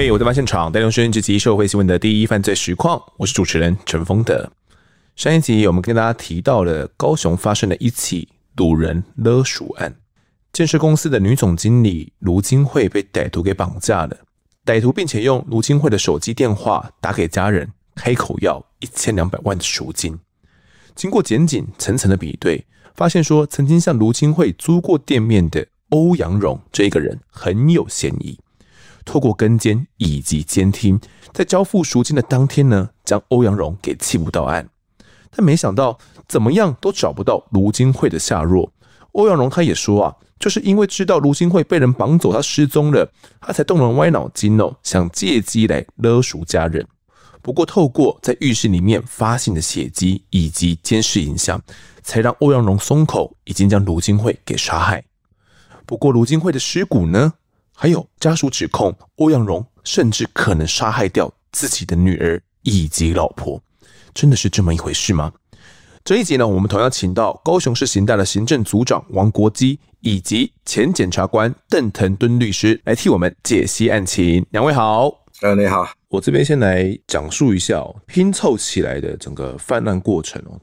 嘿我在案发现场带您收听这集社会新闻的第一犯罪实况，我是主持人陈峰德。上一集我们跟大家提到了高雄发生的一起掳人勒赎案，建设公司的女总经理卢金惠被歹徒给绑架了，歹徒并且用卢金惠的手机电话打给家人，开口要一千两百万的赎金。经过检警层层的比对，发现说曾经向卢金惠租过店面的欧阳荣这一个人很有嫌疑。透过跟监以及监听，在交付赎金的当天呢，将欧阳荣给缉捕到案。但没想到怎么样都找不到卢金惠的下落。欧阳荣他也说啊，就是因为知道卢金惠被人绑走，他失踪了，他才动了歪脑筋哦，想借机来勒赎家人。不过透过在浴室里面发现的血迹以及监视影像，才让欧阳荣松口，已经将卢金惠给杀害。不过卢金惠的尸骨呢？还有家属指控欧阳荣甚至可能杀害掉自己的女儿以及老婆，真的是这么一回事吗？这一集呢，我们同样请到高雄市刑大的行政组长王国基以及前检察官邓腾敦律师来替我们解析案情。两位好，呃，你好，我这边先来讲述一下拼凑起来的整个犯案过程哦。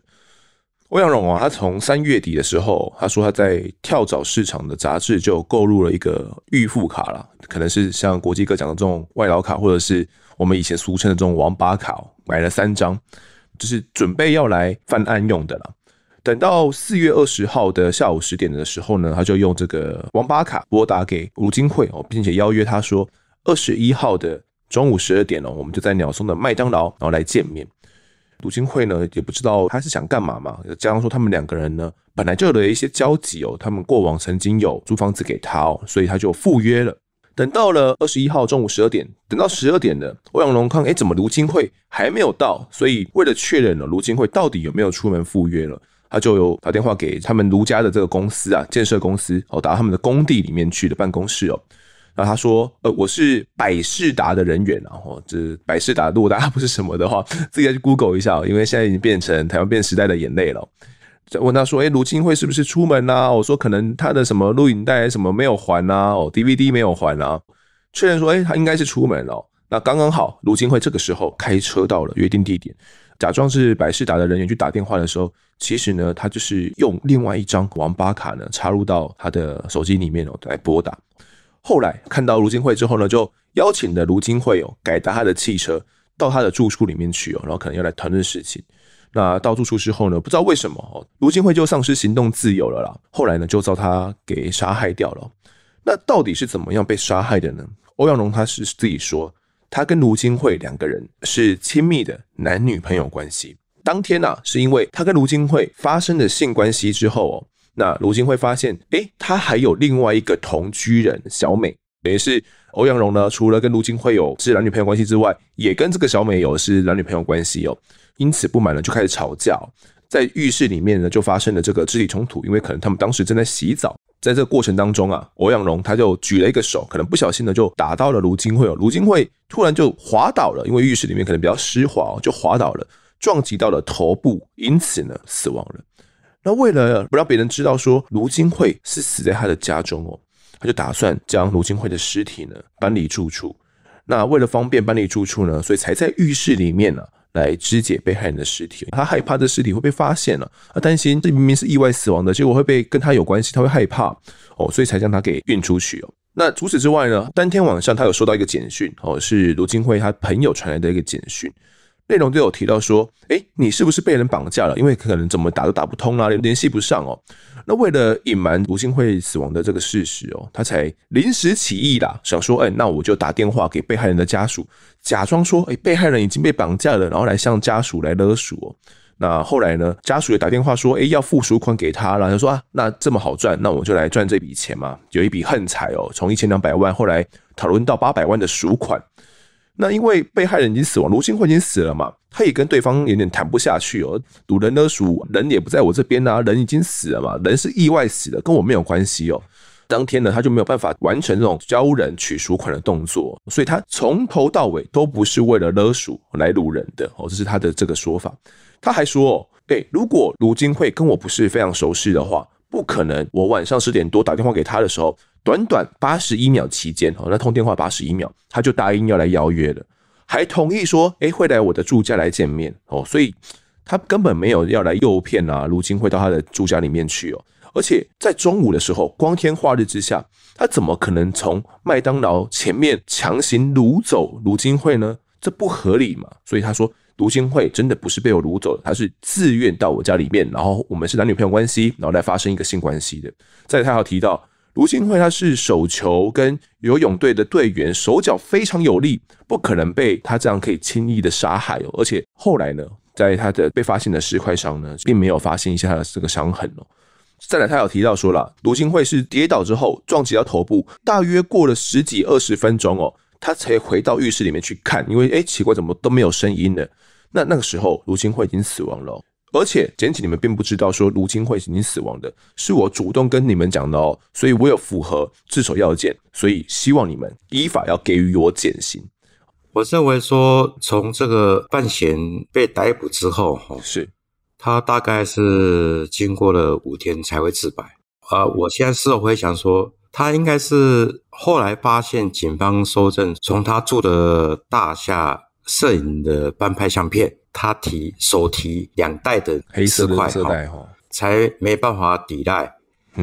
欧阳荣啊，他从三月底的时候，他说他在跳蚤市场的杂志就购入了一个预付卡了，可能是像国际哥讲的这种外劳卡，或者是我们以前俗称的这种王八卡，买了三张，就是准备要来犯案用的了。等到四月二十号的下午十点的时候呢，他就用这个王八卡拨打给卢金惠哦，并且邀约他说二十一号的中午十二点哦，我们就在鸟松的麦当劳，然后来见面。卢金惠呢也不知道他是想干嘛嘛，加上说他们两个人呢本来就有了一些交集哦，他们过往曾经有租房子给他哦，所以他就赴约了。等到了二十一号中午十二点，等到十二点了，欧阳龙看哎，怎么卢金惠还没有到？所以为了确认了卢金惠到底有没有出门赴约了，他就有打电话给他们卢家的这个公司啊，建设公司哦，打到他们的工地里面去的办公室哦。然后他说：“呃，我是百事达的人员，然后这百事达，如果大家不是什么的话，自己再去 Google 一下，因为现在已经变成台湾变时代的眼泪了。”再问他说：“哎，卢金惠是不是出门啊？”我说：“可能他的什么录影带什么没有还啊，哦，DVD 没有还啊。”确认说：“哎，他应该是出门了。”那刚刚好，卢金惠这个时候开车到了约定地点，假装是百事达的人员去打电话的时候，其实呢，他就是用另外一张网吧卡呢插入到他的手机里面哦来拨打。后来看到卢金惠之后呢，就邀请了卢金惠哦，改搭他的汽车到他的住处里面去哦，然后可能要来谈论事情。那到住处之后呢，不知道为什么哦，卢金惠就丧失行动自由了啦。后来呢，就遭他给杀害掉了。那到底是怎么样被杀害的呢？欧阳龙他是自己说，他跟卢金惠两个人是亲密的男女朋友关系。当天呐、啊，是因为他跟卢金惠发生了性关系之后哦。那卢金惠发现，诶，他还有另外一个同居人小美，等于是欧阳荣呢，除了跟卢金惠有是男女朋友关系之外，也跟这个小美有是男女朋友关系哦。因此不满呢，就开始吵架，在浴室里面呢，就发生了这个肢体冲突。因为可能他们当时正在洗澡，在这个过程当中啊，欧阳荣他就举了一个手，可能不小心的就打到了卢金惠哦。卢金惠突然就滑倒了，因为浴室里面可能比较湿滑哦，就滑倒了，撞击到了头部，因此呢死亡了。那为了不让别人知道说卢金惠是死在他的家中哦，他就打算将卢金惠的尸体呢搬离住处。那为了方便搬离住处呢，所以才在浴室里面呢来肢解被害人的尸体。他害怕这尸体会被发现了，他担心这明明是意外死亡的，结果会被跟他有关系，他会害怕哦，所以才将他给运出去哦。那除此之外呢，当天晚上他有收到一个简讯哦，是卢金惠他朋友传来的一个简讯。内容都有提到说，哎，你是不是被人绑架了？因为可能怎么打都打不通啊，联系不上哦。那为了隐瞒卢金惠死亡的这个事实哦，他才临时起意啦，想说，哎，那我就打电话给被害人的家属，假装说，哎，被害人已经被绑架了，然后来向家属来勒赎哦。那后来呢，家属也打电话说，哎，要付赎款给他，然后说啊，那这么好赚，那我就来赚这笔钱嘛。有一笔横财哦，从一千两百万后来讨论到八百万的赎款。那因为被害人已经死亡，卢金惠已经死了嘛，他也跟对方有点谈不下去哦。赌人勒赎，人也不在我这边啊，人已经死了嘛，人是意外死的，跟我没有关系哦。当天呢，他就没有办法完成这种交人取赎款的动作，所以他从头到尾都不是为了勒赎来掳人的哦，这是他的这个说法。他还说，诶，如果卢金惠跟我不是非常熟悉的话，不可能我晚上十点多打电话给他的时候。短短八十一秒期间，哦，那通电话八十一秒，他就答应要来邀约了，还同意说，诶，会来我的住家来见面，哦，所以他根本没有要来诱骗啊，卢金惠到他的住家里面去哦，而且在中午的时候，光天化日之下，他怎么可能从麦当劳前面强行掳走卢金惠呢？这不合理嘛？所以他说。卢金惠真的不是被我掳走的，他是自愿到我家里面，然后我们是男女朋友关系，然后来发生一个性关系的。再他还有提到，卢金惠他是手球跟游泳队的队员，手脚非常有力，不可能被他这样可以轻易的杀害哦。而且后来呢，在他的被发现的尸块上呢，并没有发现一下他的这个伤痕哦。再来，他有提到说了，卢金惠是跌倒之后撞击到头部，大约过了十几二十分钟哦，他才回到浴室里面去看，因为诶奇怪，怎么都没有声音呢？那那个时候，卢金惠已经死亡了，而且检警你们并不知道说卢金会已经死亡的，是我主动跟你们讲的哦，所以我有符合自首要件，所以希望你们依法要给予我减刑。我认为说，从这个范闲被逮捕之后，哈，是他大概是经过了五天才会自白啊。我现在事后回想说，他应该是后来发现警方搜证，从他住的大厦。摄影的半拍相片，他提手提两袋的黑色的色带哈，才没办法抵赖，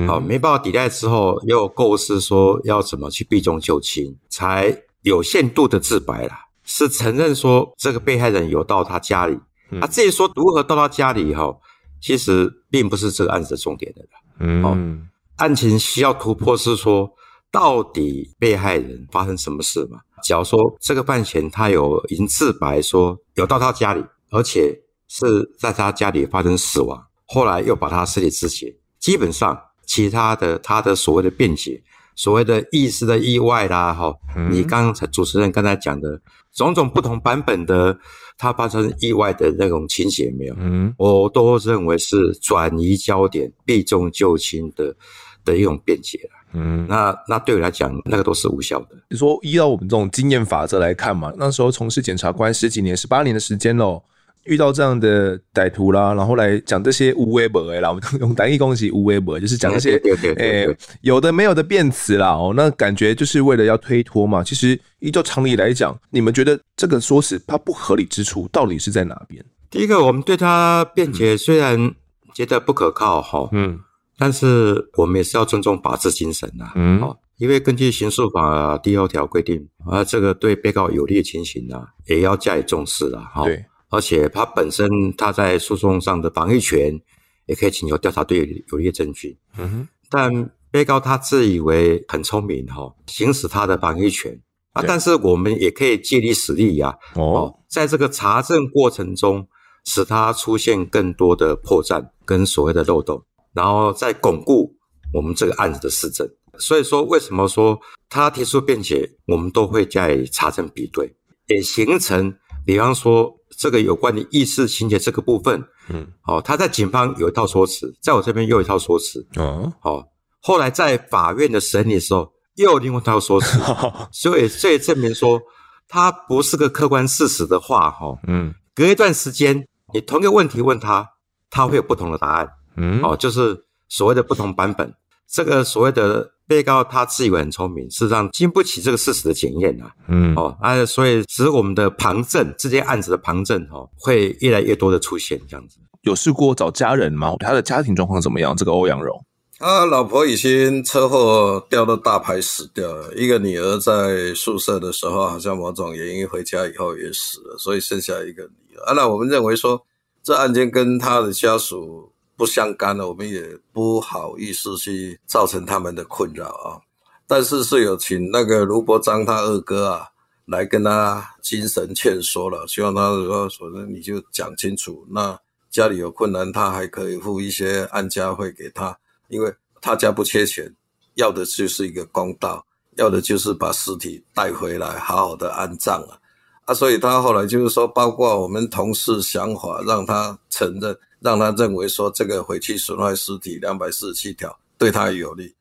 好、嗯、没办法抵赖之后，又构思说要怎么去避重就轻，才有限度的自白了，是承认说这个被害人有到他家里，他、嗯。啊、至于说如何到他家里哈，其实并不是这个案子的重点的，嗯，案情需要突破是说。到底被害人发生什么事嘛？假如说这个犯嫌他有已经自白说有到他家里，而且是在他家里发生死亡，后来又把他尸体肢解，基本上其他的他的所谓的辩解，所谓的意识的意外啦，哈、嗯，你刚才主持人刚才讲的种种不同版本的他发生意外的那种情节没有？嗯，我都认为是转移焦点、避重就轻的的一种辩解了。嗯，那那对我来讲，那个都是无效的。你说依照我们这种经验法则来看嘛，那时候从事检察官十几年、十八年的时间喽，遇到这样的歹徒啦，然后来讲这些无微不为啦，我们用单一攻击无微不为，就是讲这些诶有的没有的辩词啦。哦，那感觉就是为了要推脱嘛。其实依照常理来讲，你们觉得这个说辞它不合理之处到底是在哪边？第一个，我们对他辩解虽然觉得不可靠哈，嗯。但是我们也是要尊重法治精神呐，嗯，哦，因为根据刑诉法第二条规定，啊，这个对被告有利的情形啊，也要加以重视了，哈，对，而且他本身他在诉讼上的防御权，也可以请求调查队有利的证据，嗯哼，但被告他自以为很聪明，哈，行使他的防御权。啊，但是我们也可以借力使力呀，哦，在这个查证过程中，使他出现更多的破绽跟所谓的漏洞。然后再巩固我们这个案子的实证，所以说为什么说他提出辩解，我们都会加以查证比对，也形成，比方说这个有关的意识情节这个部分，嗯，好，他在警方有一套说辞，在我这边又一套说辞，哦，好，后来在法院的审理的时候又有另外一套说辞，所以这也证明说他不是个客观事实的话，哈，嗯，隔一段时间你同一个问题问他，他会有不同的答案。嗯，哦，就是所谓的不同版本，这个所谓的被告他自以为很聪明，事实上经不起这个事实的检验啊。嗯，哦，啊，所以使我们的旁证，这件案子的旁证，哦，会越来越多的出现这样子。有试过找家人吗？他的家庭状况怎么样？这个欧阳荣，他老婆已经车祸掉到大排死掉了，一个女儿在宿舍的时候，好像某种原因回家以后也死了，所以剩下一个女儿。啊，那我们认为说，这案件跟他的家属。不相干的，我们也不好意思去造成他们的困扰啊。但是是有请那个卢伯璋他二哥啊来跟他精神劝说了，希望他说说那你就讲清楚。那家里有困难，他还可以付一些安家费给他，因为他家不缺钱，要的就是一个公道，要的就是把尸体带回来，好好的安葬啊。啊，所以他后来就是说，包括我们同事想法，让他承认。让他认为说这个毁弃损坏尸体两百四十七条对他有利，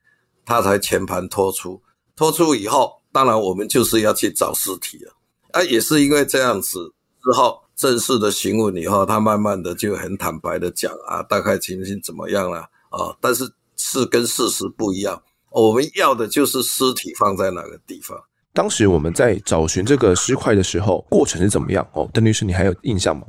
他才全盘托出。托出以后，当然我们就是要去找尸体了。啊，也是因为这样子之后正式的询问以后，他慢慢的就很坦白的讲啊，大概情形怎么样了啊？但是是跟事实不一样我们要的就是尸体放在哪个地方。当时我们在找寻这个尸块的时候，过程是怎么样？哦，邓律师，你还有印象吗？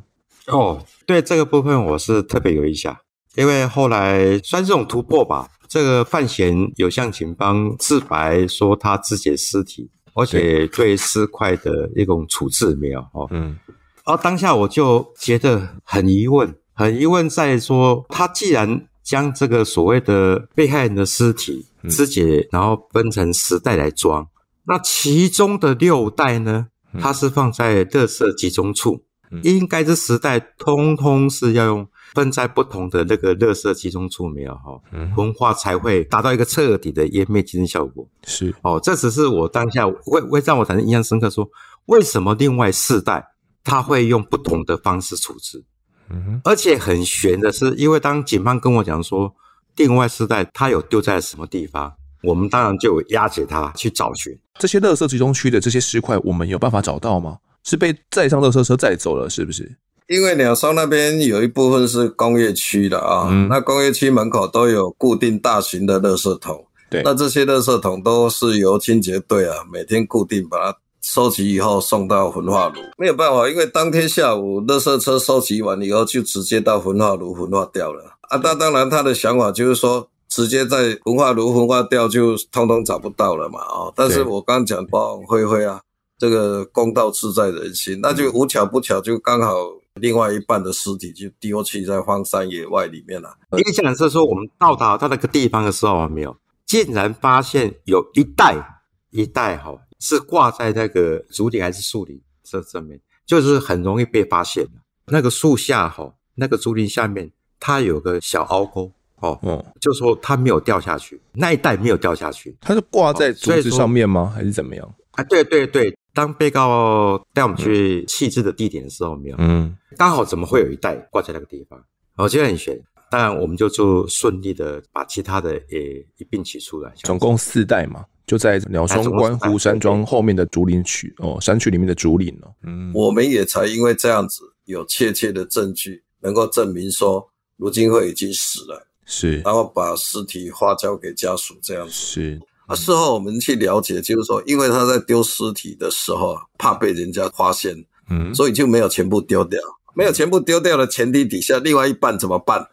哦，对这个部分我是特别有印象，因为后来算是这种突破吧。这个范闲有向警方自白说他自己的尸体，而且对尸块的一种处置没有哦。嗯，而当下我就觉得很疑问，很疑问在说，他既然将这个所谓的被害人的尸体肢解，然后分成十袋来装，那其中的六袋呢，它是放在垃圾集中处。应该这时代通通是要用分在不同的那个垃圾集中处没有哈，焚化才会达到一个彻底的湮灭净效果。是哦，这只是我当下会会让我产生印象深刻，说为什么另外四代他会用不同的方式处置？嗯，而且很悬的是，因为当警方跟我讲说另外四代他有丢在什么地方，我们当然就押解他去找寻这些垃圾集中区的这些尸块，我们有办法找到吗？是被载上垃圾车载走了，是不是？因为鸟巢那边有一部分是工业区的啊，嗯、那工业区门口都有固定大型的垃圾桶，对，那这些垃圾桶都是由清洁队啊每天固定把它收集以后送到焚化炉。没有办法，因为当天下午垃圾车收集完以后就直接到焚化炉焚化掉了啊。那当然他的想法就是说，直接在焚化炉焚化掉就通通找不到了嘛啊。但是我刚讲包灰灰啊。这个公道自在人心，那就无巧不巧，就刚好另外一半的尸体就丢弃在荒山野外里面了。印象是说，我们到达他那个地方的时候，没有，竟然发现有一袋一袋哈，是挂在那个竹林还是树林这上面，就是很容易被发现的。那个树下哈，那个竹林下面，它有个小凹沟哦，哦，就说它没有掉下去，那一袋没有掉下去，它是挂在竹子上面吗？还是怎么样？啊，对对对。当被告带我们去弃置的地点的时候，没有，嗯，刚好怎么会有一袋挂在那个地方？我觉得很悬。当然，我们就就顺利的把其他的也一并取出来。总共四袋嘛，就在鸟松观湖山庄后面的竹林区哦，山区里面的竹林哦。嗯，我们也才因为这样子有确切的证据，能够证明说卢金惠已经死了，是，然后把尸体化交给家属这样子是。啊，事后我们去了解，就是说，因为他在丢尸体的时候怕被人家发现，嗯，所以就没有全部丢掉。没有全部丢掉的前提底下，另外一半怎么办？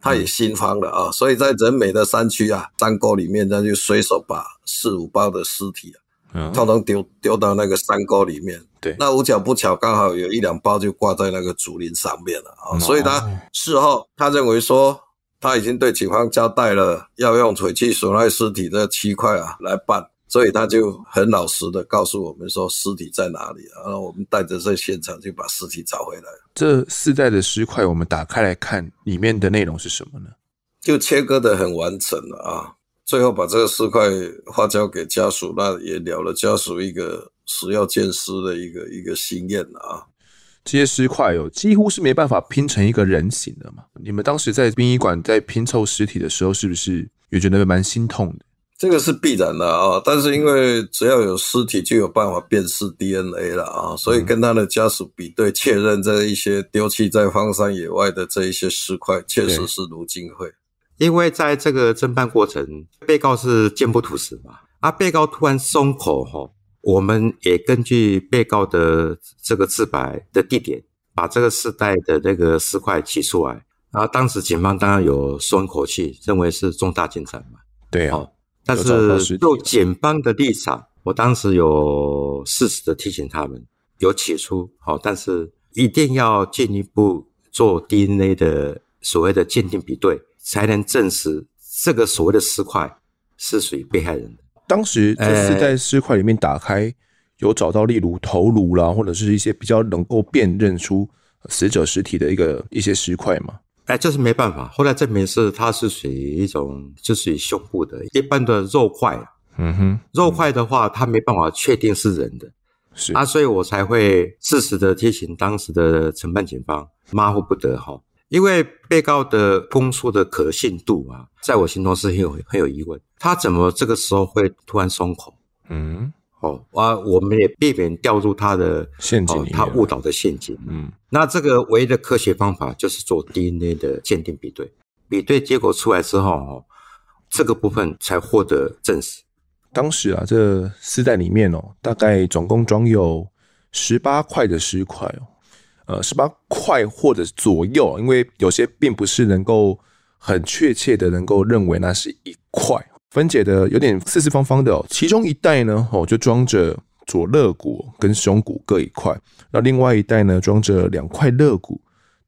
他也心慌了啊。所以在人美的山区啊，山沟里面，他就随手把四五包的尸体啊，通通丢丢到那个山沟里面。对，那无巧不巧，刚好有一两包就挂在那个竹林上面了啊。所以他事后他认为说。他已经对警方交代了，要用腿去损害尸体的区块啊来办，所以他就很老实的告诉我们说尸体在哪里，然后我们带着这现场就把尸体找回来。这四袋的尸块，我们打开来看，里面的内容是什么呢？就切割的很完整了啊，最后把这个尸块化交给家属，那也了了家属一个死要见尸的一个一个心愿了啊。这些尸块哦，几乎是没办法拼成一个人形的嘛。你们当时在殡仪馆在拼凑尸体的时候，是不是也觉得蛮心痛的？这个是必然的啊，但是因为只要有尸体，就有办法辨识 DNA 了啊，所以跟他的家属比对，确认这一些丢弃在荒山野外的这一些尸块，确实是卢金惠。因为在这个侦办过程，被告是健不吐实嘛，啊，被告突然松口吼。我们也根据被告的这个自白的地点，把这个四袋的那个尸块取出来。然后当时警方当然有松一口气，认为是重大进展嘛。对啊，但是就检方的立场，我当时有适时的提醒他们，有起出好，但是一定要进一步做 DNA 的所谓的鉴定比对，才能证实这个所谓的尸块是属于被害人的。当时这四袋尸块里面打开，有找到例如头颅啦，或者是一些比较能够辨认出死者尸体的一个一些尸块嘛？哎，这是没办法。后来证明是它是属于一种，就属于胸部的一般的肉块。嗯哼，肉块的话，它没办法确定是人的。是啊，所以我才会适时的提醒当时的承办警方，马虎不得哈。因为被告的供述的可信度啊，在我心中是很有很有疑问。他怎么这个时候会突然松口？嗯，哦，啊，我们也避免掉入他的陷阱，他误导的陷阱。嗯，那这个唯一的科学方法就是做 DNA 的鉴定比对，比对结果出来之后，哦，这个部分才获得证实。当时啊，这四袋里面哦，大概总共装有十八块的尸块哦，呃，十八块或者左右，因为有些并不是能够很确切的能够认为那是一块，分解的有点四四方方的哦。其中一袋呢，哦，就装着左肋骨跟胸骨各一块，那另外一袋呢，装着两块肋骨，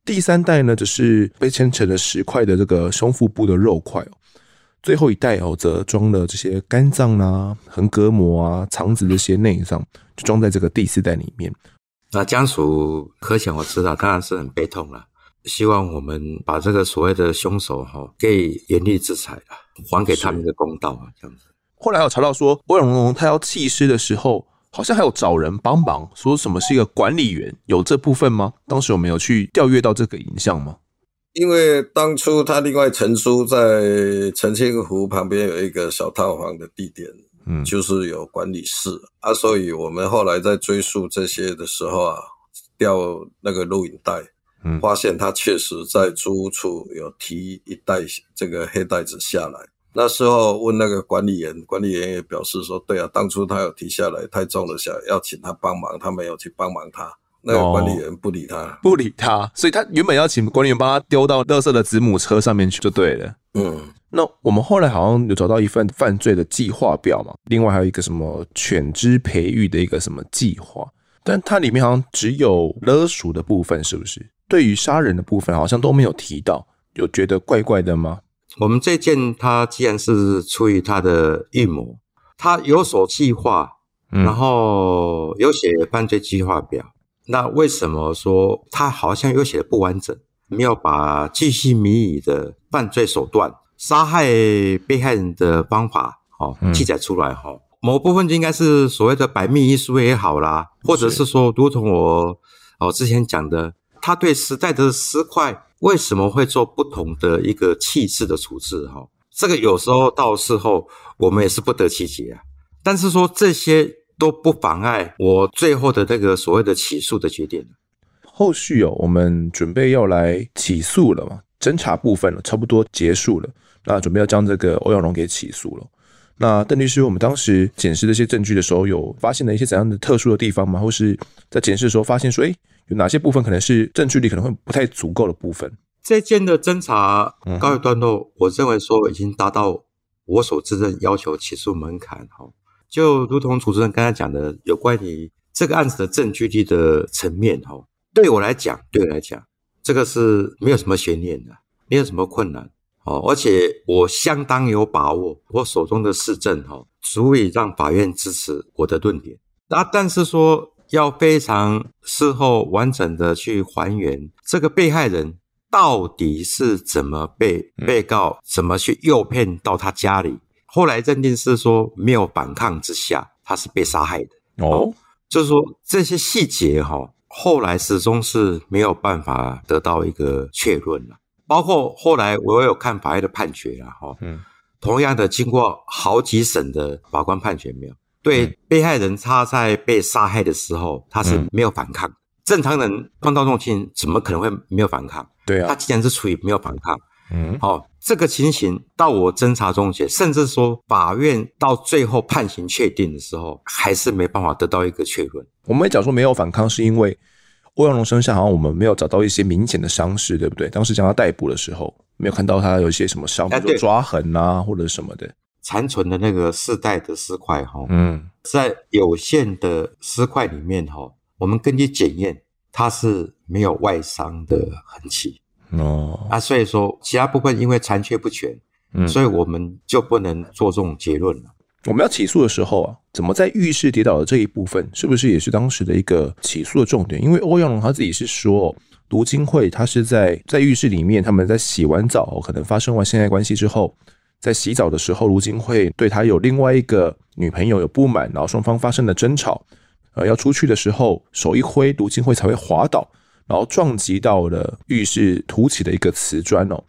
第三袋呢，则是被切成了十块的这个胸腹部的肉块哦。最后一袋哦，则装了这些肝脏啊、横膈膜啊、肠子这些内脏，就装在这个第四袋里面。那家属可想而知道，当然是很悲痛了。希望我们把这个所谓的凶手哈，给严厉制裁啊，还给他们一个公道啊，这样子。后来有查到说，欧阳龙龙他要弃尸的时候，好像还有找人帮忙，说什么是一个管理员，有这部分吗？当时有没有去调阅到这个影像吗？因为当初他另外陈述在澄清湖旁边有一个小套房的地点，嗯，就是有管理室啊，所以我们后来在追溯这些的时候啊，调那个录影带，嗯，发现他确实在租屋处有提一袋这个黑袋子下来。那时候问那个管理员，管理员也表示说，对啊，当初他有提下来太重了，想要请他帮忙，他没有去帮忙他。那个管理员不理他，哦，不理他，所以他原本要请管理员帮他丢到垃圾的子母车上面去就对了。嗯，那我们后来好像有找到一份犯罪的计划表嘛，另外还有一个什么犬只培育的一个什么计划，但它里面好像只有勒赎的部分，是不是？对于杀人的部分好像都没有提到，有觉得怪怪的吗？我们这件他既然是出于他的预谋，他有所计划，然后有写犯罪计划表。那为什么说他好像又写的不完整，没有把巨细靡遗的犯罪手段、杀害被害人的方法，哦，记载出来哈？某部分就应该是所谓的百密一疏也好啦，或者是说，如同我哦之前讲的，他对时代的尸块为什么会做不同的一个弃置的处置？哈，这个有时候到事后我们也是不得其解啊。但是说这些。都不妨碍我最后的那个所谓的起诉的决定。后续哦，我们准备要来起诉了嘛？侦查部分了，差不多结束了。那准备要将这个欧阳龙给起诉了。那邓律师，我们当时检视这些证据的时候，有发现了一些怎样的特殊的地方吗？或是在检视的时候发现说，诶，有哪些部分可能是证据力可能会不太足够的部分？这件的侦查告一段落，嗯、我认为说已经达到我所自认要求起诉门槛哈。就如同主持人刚才讲的，有关于这个案子的证据力的层面，哈，对我来讲，对我来讲，这个是没有什么悬念的，没有什么困难，哦，而且我相当有把握，我手中的市政，哈，足以让法院支持我的论点。那但是说要非常事后完整的去还原这个被害人到底是怎么被被告怎么去诱骗到他家里。后来认定是说没有反抗之下，他是被杀害的。哦，就是说这些细节哈，后来始终是没有办法得到一个确认了。包括后来我有看法院的判决了哈，嗯，同样的经过好几审的法官判决没有？对被害人他在被杀害的时候他是没有反抗，正常人碰到这种情怎么可能会没有反抗？对啊，他既然是处于没有反抗。嗯，好、哦，这个情形到我侦查终结，甚至说法院到最后判刑确定的时候，还是没办法得到一个确认。我们讲说没有反抗，是因为欧阳龙身上好像我们没有找到一些明显的伤势，对不对？当时将他逮捕的时候，没有看到他有一些什么伤，比如说抓痕啊，或者什么的。残存的那个四袋的尸块，哈，嗯，在有限的尸块里面，哈，我们根据检验，它是没有外伤的痕迹。哦，啊，所以说其他部分因为残缺不全，嗯，所以我们就不能做这种结论了。我们要起诉的时候啊，怎么在浴室跌倒的这一部分，是不是也是当时的一个起诉的重点？因为欧阳龙他自己是说，卢金惠他是在在浴室里面，他们在洗完澡，可能发生完性爱关系之后，在洗澡的时候，卢金惠对他有另外一个女朋友有不满，然后双方发生了争吵，呃，要出去的时候手一挥，卢金惠才会滑倒。然后撞击到了浴室凸起的一个瓷砖哦，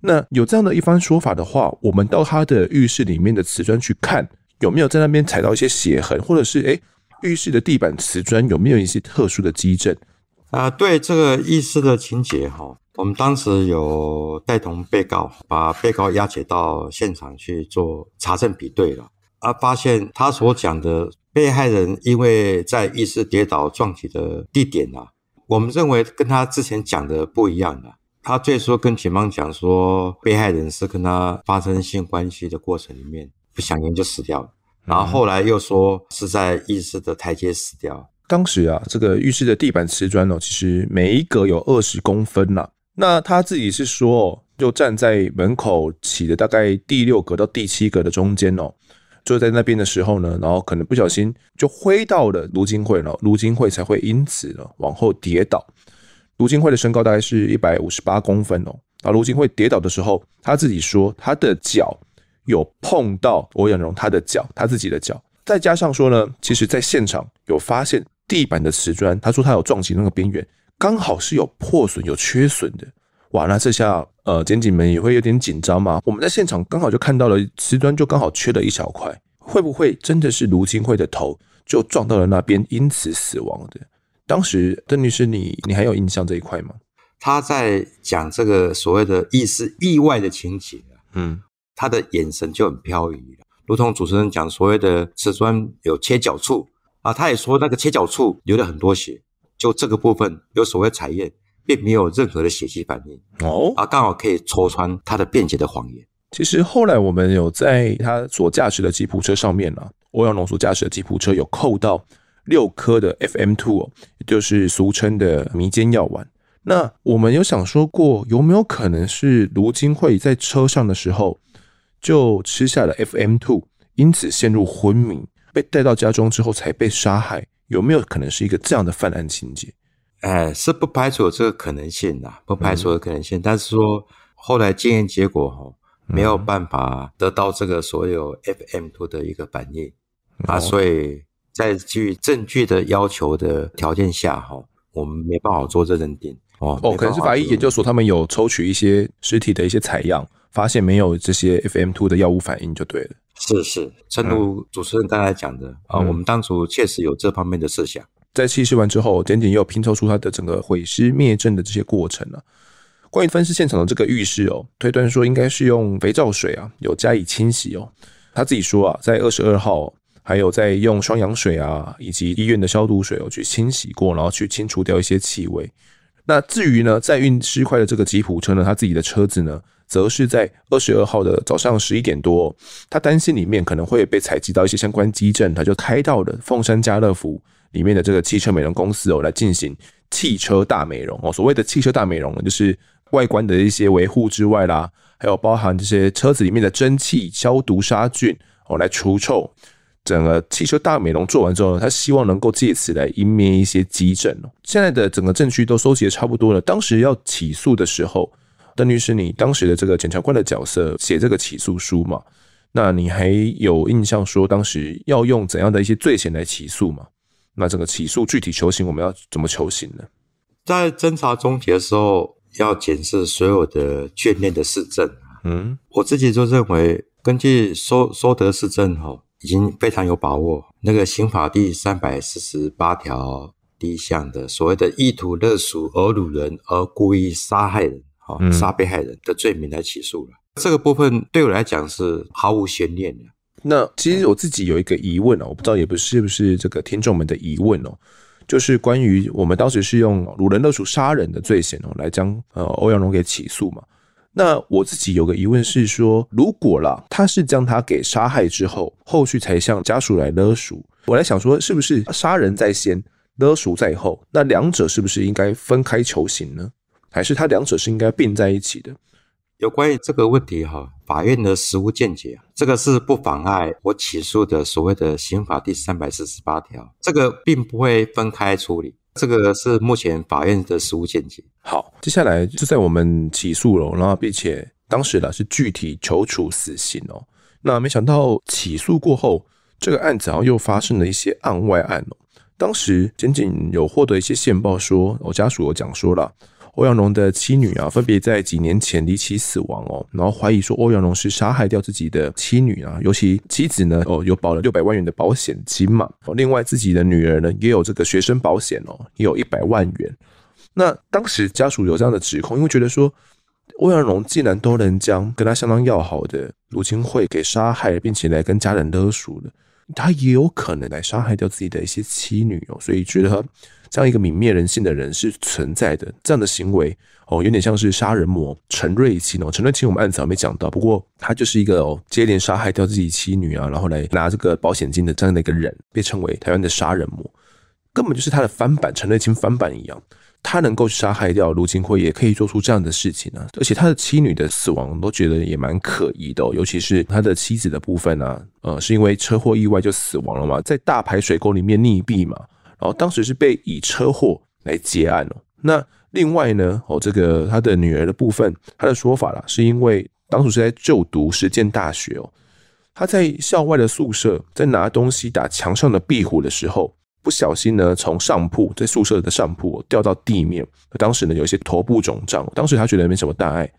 那有这样的一番说法的话，我们到他的浴室里面的瓷砖去看，有没有在那边踩到一些血痕，或者是诶，浴室的地板瓷砖有没有一些特殊的迹证？啊，对这个浴室的情节哈，我们当时有带同被告，把被告押解到现场去做查证比对了，而发现他所讲的被害人因为在浴室跌倒撞击的地点啊，我们认为跟他之前讲的不一样的。他最初跟警方讲说，被害人是跟他发生性关系的过程里面不小心就死掉了，然后后来又说是在浴室的台阶死掉。当时啊，这个浴室的地板瓷砖哦，其实每一格有二十公分呐。那他自己是说，就站在门口起的大概第六格到第七格的中间哦，就在那边的时候呢，然后可能不小心就挥到了卢金惠了，卢金惠才会因此呢往后跌倒。卢金惠的身高大概是一百五十八公分哦。啊，卢金惠跌倒的时候，他自己说他的脚有碰到欧阳荣他的脚，他自己的脚。再加上说呢，其实在现场有发现地板的瓷砖，他说他有撞击那个边缘，刚好是有破损、有缺损的。哇，那这下呃，检警们也会有点紧张嘛。我们在现场刚好就看到了瓷砖，就刚好缺了一小块，会不会真的是卢金惠的头就撞到了那边，因此死亡的？当时邓律师你，你你还有印象这一块吗？他在讲这个所谓的意识意外的情景，嗯，他的眼神就很飘移，如同主持人讲所谓的瓷砖有切角处啊，他也说那个切角处流了很多血，就这个部分有所谓采验，并没有任何的血迹反应哦，啊，刚好可以戳穿他的辩解的谎言。其实后来我们有在他所驾驶的吉普车上面啊，欧阳龙所驾驶的吉普车有扣到。六颗的 FM two 哦，也就是俗称的迷奸药丸。那我们有想说过，有没有可能是卢金惠在车上的时候就吃下了 FM two，因此陷入昏迷，被带到家中之后才被杀害？有没有可能是一个这样的犯案情节？哎，是不排除这个可能性的，不排除的可能性。嗯、但是说后来检验结果哈，没有办法得到这个所有 FM two 的一个反应、嗯、啊，所以。在基于证据的要求的条件下，哈，我们没办法做这认定哦。哦，可能是法医研究所他们有抽取一些尸体的一些采样，发现没有这些 FM two 的药物反应就对了。是是，正如主持人刚才讲的啊，嗯、我们当初确实有这方面的设想。在弃尸完之后，检警又拼凑出他的整个毁尸灭证的这些过程了、关于分尸现场的这个浴室哦，推断说应该是用肥皂水啊，有加以清洗哦。他自己说啊，在二十二号。还有在用双氧水啊，以及医院的消毒水哦，去清洗过，然后去清除掉一些气味。那至于呢，载运尸块的这个吉普车呢，他自己的车子呢，则是在二十二号的早上十一点多，他担心里面可能会被采集到一些相关迹证，他就开到了凤山家乐福里面的这个汽车美容公司哦，来进行汽车大美容哦。所谓的汽车大美容呢，就是外观的一些维护之外啦，还有包含这些车子里面的蒸汽消毒杀菌哦，来除臭。整个汽车大美容做完之后呢，他希望能够借此来湮灭一些迹证。现在的整个证据都收集的差不多了。当时要起诉的时候，邓律师，你当时的这个检察官的角色写这个起诉书嘛？那你还有印象说当时要用怎样的一些罪嫌来起诉吗？那整个起诉具体求刑我们要怎么求刑呢？在侦查终结的时候，要检视所有的卷面的事证。嗯，我自己就认为，根据收收得事证哈。已经非常有把握。那个刑法第三百四十八条第一项的所谓的意图勒赎而辱人而故意杀害人，哈，杀被害人的罪名来起诉了。嗯、这个部分对我来讲是毫无悬念的。那其实我自己有一个疑问哦，我不知道也不是不是这个听众们的疑问哦，就是关于我们当时是用鲁人勒赎杀人的罪嫌哦来将呃欧阳龙给起诉嘛。那我自己有个疑问是说，如果啦，他是将他给杀害之后，后续才向家属来勒赎，我来想说，是不是杀人在先，勒赎在后？那两者是不是应该分开求刑呢？还是他两者是应该并在一起的？有关于这个问题哈，法院的实务见解，这个是不妨碍我起诉的所谓的刑法第三百四十八条，这个并不会分开处理。这个是目前法院的实务见解。好，接下来就在我们起诉了，然后并且当时呢是具体求处死刑哦。那没想到起诉过后，这个案子好像又发生了一些案外案哦。当时检警有获得一些线报说，我家属有讲说了。欧阳龙的妻女啊，分别在几年前离奇死亡哦，然后怀疑说欧阳龙是杀害掉自己的妻女啊，尤其妻子呢，哦，有保了六百万元的保险金嘛，另外自己的女儿呢，也有这个学生保险哦，也有一百万元。那当时家属有这样的指控，因为觉得说欧阳龙既然都能将跟他相当要好的卢金惠给杀害，并且来跟家人勒赎了，他也有可能来杀害掉自己的一些妻女哦，所以觉得这样一个泯灭人性的人是存在的。这样的行为哦，有点像是杀人魔陈瑞清哦，陈瑞清我们案子还没讲到，不过他就是一个哦接连杀害掉自己妻女啊，然后来拿这个保险金的这样的一个人，被称为台湾的杀人魔，根本就是他的翻版，陈瑞清翻版一样。他能够杀害掉卢金辉，也可以做出这样的事情、啊。而且他的妻女的死亡，都觉得也蛮可疑的、哦。尤其是他的妻子的部分、啊，呃，是因为车祸意外就死亡了嘛，在大排水沟里面溺毙嘛。然后当时是被以车祸来结案哦。那另外呢，哦，这个他的女儿的部分，他的说法啦，是因为当时是在就读实践大学哦，他在校外的宿舍，在拿东西打墙上的壁虎的时候。不小心呢，从上铺在宿舍的上铺掉到地面，当时呢有一些头部肿胀，当时他觉得没什么大碍，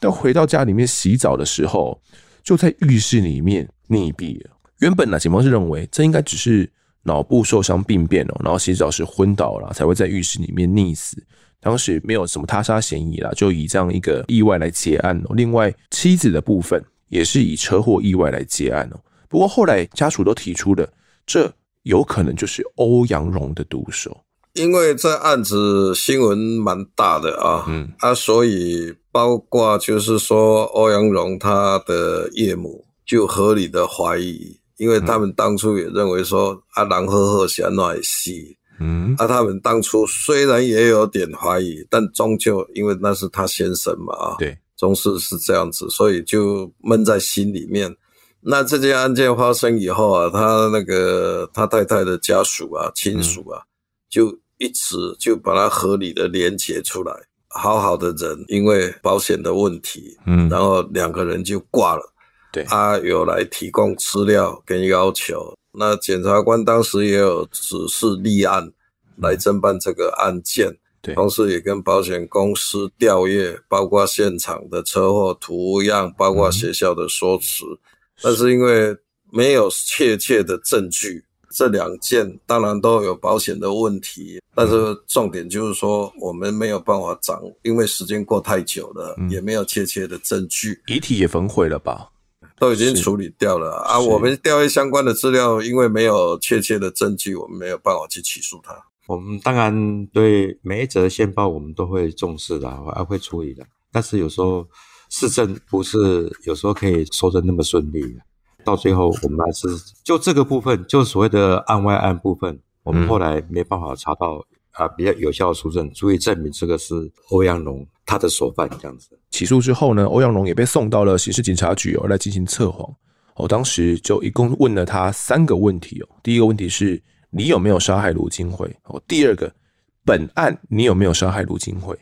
但回到家里面洗澡的时候，就在浴室里面溺毙了。原本呢，警方是认为这应该只是脑部受伤病变哦，然后洗澡时昏倒了，才会在浴室里面溺死。当时没有什么他杀嫌疑啦，就以这样一个意外来结案哦。另外妻子的部分也是以车祸意外来结案哦。不过后来家属都提出了这。有可能就是欧阳荣的毒手，因为这案子新闻蛮大的啊，嗯啊，所以包括就是说欧阳荣他的岳母就合理的怀疑，因为他们当初也认为说阿郎赫赫显奈西，嗯，啊，他们当初虽然也有点怀疑，但终究因为那是他先生嘛，啊，对，终是是这样子，所以就闷在心里面。那这件案件发生以后啊，他那个他太太的家属啊、亲属啊，就一直就把他合理的连结出来。好好的人，因为保险的问题，嗯，然后两个人就挂了。对，他有来提供资料跟要求。那检察官当时也有指示立案来侦办这个案件，对，同时也跟保险公司调阅，包括现场的车祸图样，包括学校的说辞。但是因为没有确切的证据，这两件当然都有保险的问题。但是重点就是说，我们没有办法掌，因为时间过太久了，嗯、也没有确切的证据。遗体也焚毁了吧？都已经处理掉了啊！我们调阅相关的资料，因为没有确切的证据，我们没有办法去起诉他。我们当然对每一则线报，我们都会重视的，还会处理的。但是有时候。市政不是有时候可以说的那么顺利的，到最后我们还是就这个部分，就所谓的案外案部分，我们后来没办法查到啊比较有效的书证，足以证明这个是欧阳龙他的手法这样子。起诉之后呢，欧阳龙也被送到了刑事警察局哦来进行测谎。我当时就一共问了他三个问题哦，第一个问题是你有没有杀害卢金惠？哦，第二个本案你有没有杀害卢金惠？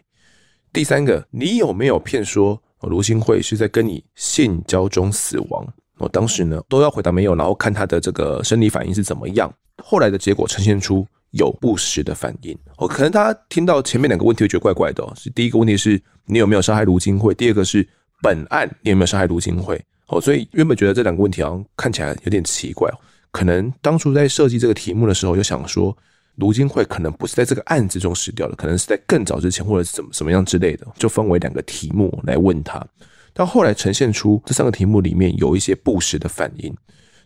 第三个你有没有骗说？卢金惠是在跟你性交中死亡。我当时呢都要回答没有，然后看他的这个生理反应是怎么样。后来的结果呈现出有不实的反应。哦，可能大家听到前面两个问题会觉得怪怪的。哦是第一个问题是你有没有杀害卢金惠？第二个是本案你有没有杀害卢金惠？哦，所以原本觉得这两个问题好像看起来有点奇怪。可能当初在设计这个题目的时候，就想说。卢金惠可能不是在这个案子中死掉的，可能是在更早之前，或者是怎么怎么样之类的，就分为两个题目来问他。但后来呈现出这三个题目里面有一些不实的反应，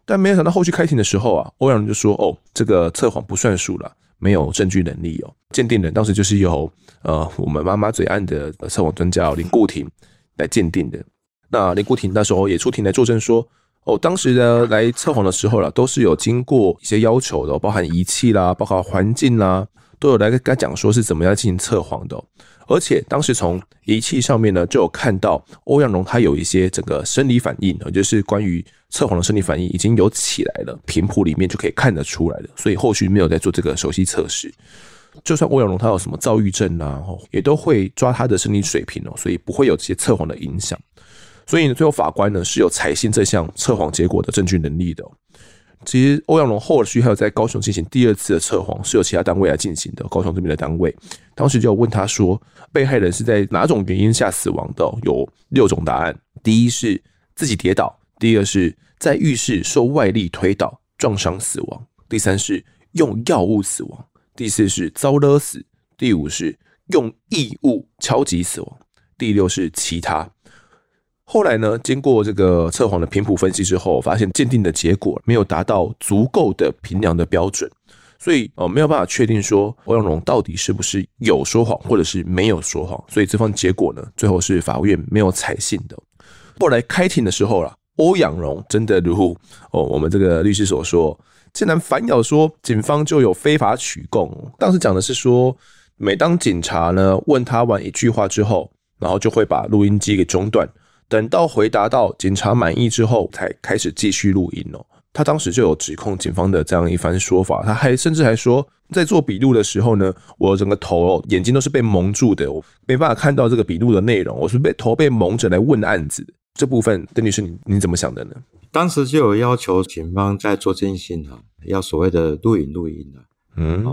但没有想到后续开庭的时候啊，欧阳就说：“哦，这个测谎不算数了，没有证据能力哦。”鉴定人当时就是由呃我们妈妈嘴案的测谎专家林固廷来鉴定的。那林固廷那时候也出庭来作证说。哦，当时呢来测谎的时候了，都是有经过一些要求的，包含仪器啦，包括环境啦，都有来跟他讲说是怎么样进行测谎的。而且当时从仪器上面呢，就有看到欧阳龙他有一些整个生理反应，就是关于测谎的生理反应已经有起来了，频谱里面就可以看得出来的。所以后续没有在做这个熟悉测试。就算欧阳龙他有什么躁郁症啊，也都会抓他的生理水平哦，所以不会有这些测谎的影响。所以，最后法官呢是有采信这项测谎结果的证据能力的。其实欧阳龙后续还有在高雄进行第二次的测谎，是由其他单位来进行的。高雄这边的单位当时就问他说，被害人是在哪种原因下死亡的？有六种答案：第一是自己跌倒；第二是在浴室受外力推倒撞伤死亡；第三是用药物死亡；第四是遭勒死；第五是用异物敲击死亡，第六是其他。后来呢，经过这个测谎的频谱分析之后，发现鉴定的结果没有达到足够的评量的标准，所以呃没有办法确定说欧阳龙到底是不是有说谎或者是没有说谎，所以这份结果呢，最后是法院没有采信的。后来开庭的时候啦，欧阳龙真的如哦我们这个律师所说，竟然反咬说警方就有非法取供。当时讲的是说，每当警察呢问他完一句话之后，然后就会把录音机给中断。等到回答到警察满意之后，才开始继续录音哦。他当时就有指控警方的这样一番说法，他还甚至还说，在做笔录的时候呢，我整个头哦、眼睛都是被蒙住的，我没办法看到这个笔录的内容，我是被头被蒙着来问案子。这部分，邓律师你你怎么想的呢？当时就有要求警方在做侦讯啊，要所谓的录影录音的，嗯，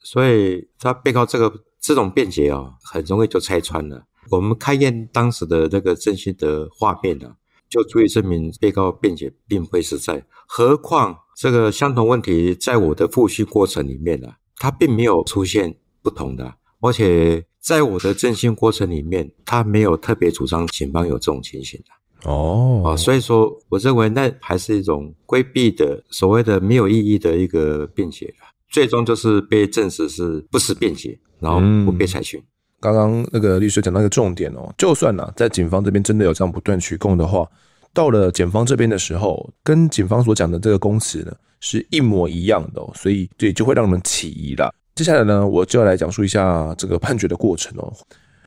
所以他被告这个这种辩解啊，很容易就拆穿了。我们勘验当时的那个证信的画面呢、啊，就足以证明被告辩解并非实在。何况这个相同问题在我的复讯过程里面呢、啊，它并没有出现不同的，而且在我的证讯过程里面，他没有特别主张警方有这种情形的。哦，啊，所以说我认为那还是一种规避的所谓的没有意义的一个辩解，最终就是被证实是不实辩解，然后不被采讯。刚刚那个律师讲到一个重点哦，就算呢、在警方这边真的有这样不断取供的话，到了检方这边的时候，跟警方所讲的这个供词呢是一模一样的、哦，所以对就会让人起疑了。接下来呢，我就要来讲述一下这个判决的过程哦。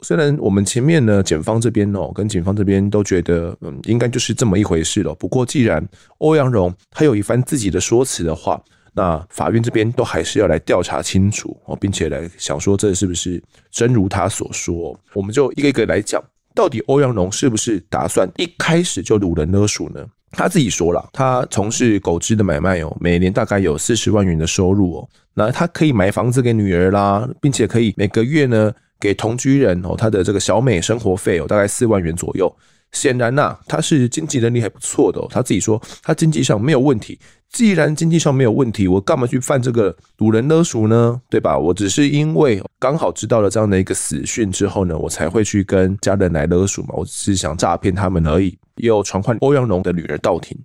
虽然我们前面呢检方这边哦跟警方这边都觉得嗯应该就是这么一回事了，不过既然欧阳荣他有一番自己的说辞的话。那法院这边都还是要来调查清楚哦，并且来想说这是不是真如他所说？我们就一个一个来讲，到底欧阳龙是不是打算一开始就掳人勒赎呢？他自己说了，他从事狗只的买卖哦，每年大概有四十万元的收入哦，那他可以买房子给女儿啦，并且可以每个月呢给同居人哦他的这个小美生活费哦，大概四万元左右。显然呐、他是经济能力还不错的。他自己说，他经济上没有问题。既然经济上没有问题，我干嘛去犯这个赌人勒赎呢？对吧？我只是因为刚好知道了这样的一个死讯之后呢，我才会去跟家人来勒赎嘛。我只是想诈骗他们而已。也有传唤欧阳龙的女儿到庭，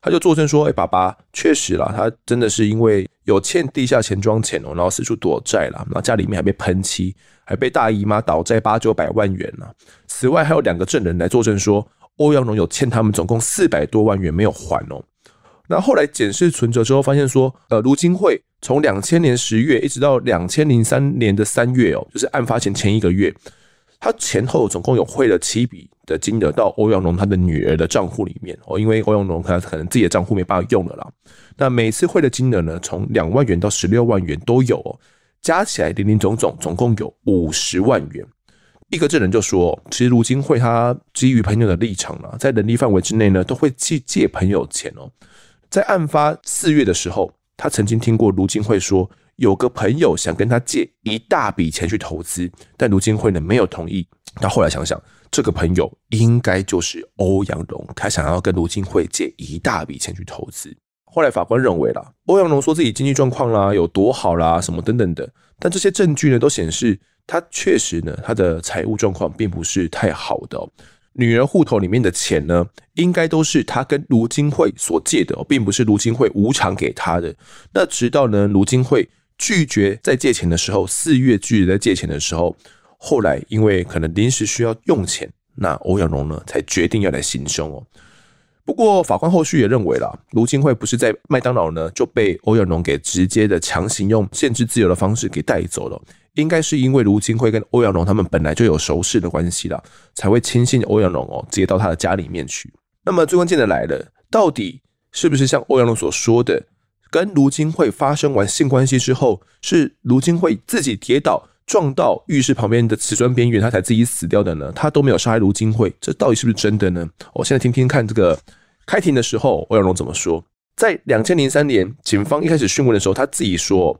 他就作证说：“哎，爸爸，确实啦，他真的是因为有欠地下钱庄钱哦，然后四处躲债了，然后家里面还被喷漆。”还被大姨妈倒债八九百万元呢、此外，还有两个证人来作证说，欧阳龙有欠他们总共四百多万元没有还哦。那后来检视存折之后，发现说，呃，卢金惠从两千年十月一直到两千零三年的三月哦，就是案发前前一个月，他前后总共有汇了七笔的金额到欧阳龙他的女儿的账户里面哦。因为欧阳龙他可能自己的账户没办法用了啦。那每次汇的金额呢，从两万元到十六万元都有哦。加起来，林林总总总共有五十万元。一个证人就说：“其实卢金惠他基于朋友的立场啊，在能力范围之内呢，都会去借朋友钱哦。在案发四月的时候，他曾经听过卢金惠说，有个朋友想跟他借一大笔钱去投资，但卢金惠呢没有同意。他后来想想，这个朋友应该就是欧阳龙，他想要跟卢金惠借一大笔钱去投资。”后来法官认为啦，欧阳龙说自己经济状况啦有多好啦，什么等等的，但这些证据呢都显示他确实呢他的财务状况并不是太好的。女人户头里面的钱呢，应该都是她跟卢金惠所借的，并不是卢金惠无偿给她的。那直到呢卢金惠拒绝再借钱的时候，四月拒绝再借钱的时候，后来因为可能临时需要用钱，那欧阳龙呢才决定要来行凶哦。不过，法官后续也认为了，卢金惠不是在麦当劳呢就被欧阳龙给直接的强行用限制自由的方式给带走了，应该是因为卢金惠跟欧阳龙他们本来就有熟识的关系了，才会轻信欧阳龙哦，接到他的家里面去。那么最关键的来了，到底是不是像欧阳龙所说的，跟卢金惠发生完性关系之后，是卢金惠自己跌倒撞到浴室旁边的瓷砖边缘，他才自己死掉的呢？他都没有杀害卢金惠，这到底是不是真的呢？我现在听听看这个。开庭的时候，欧阳龙怎么说？在两千零三年，警方一开始讯问的时候，他自己说：“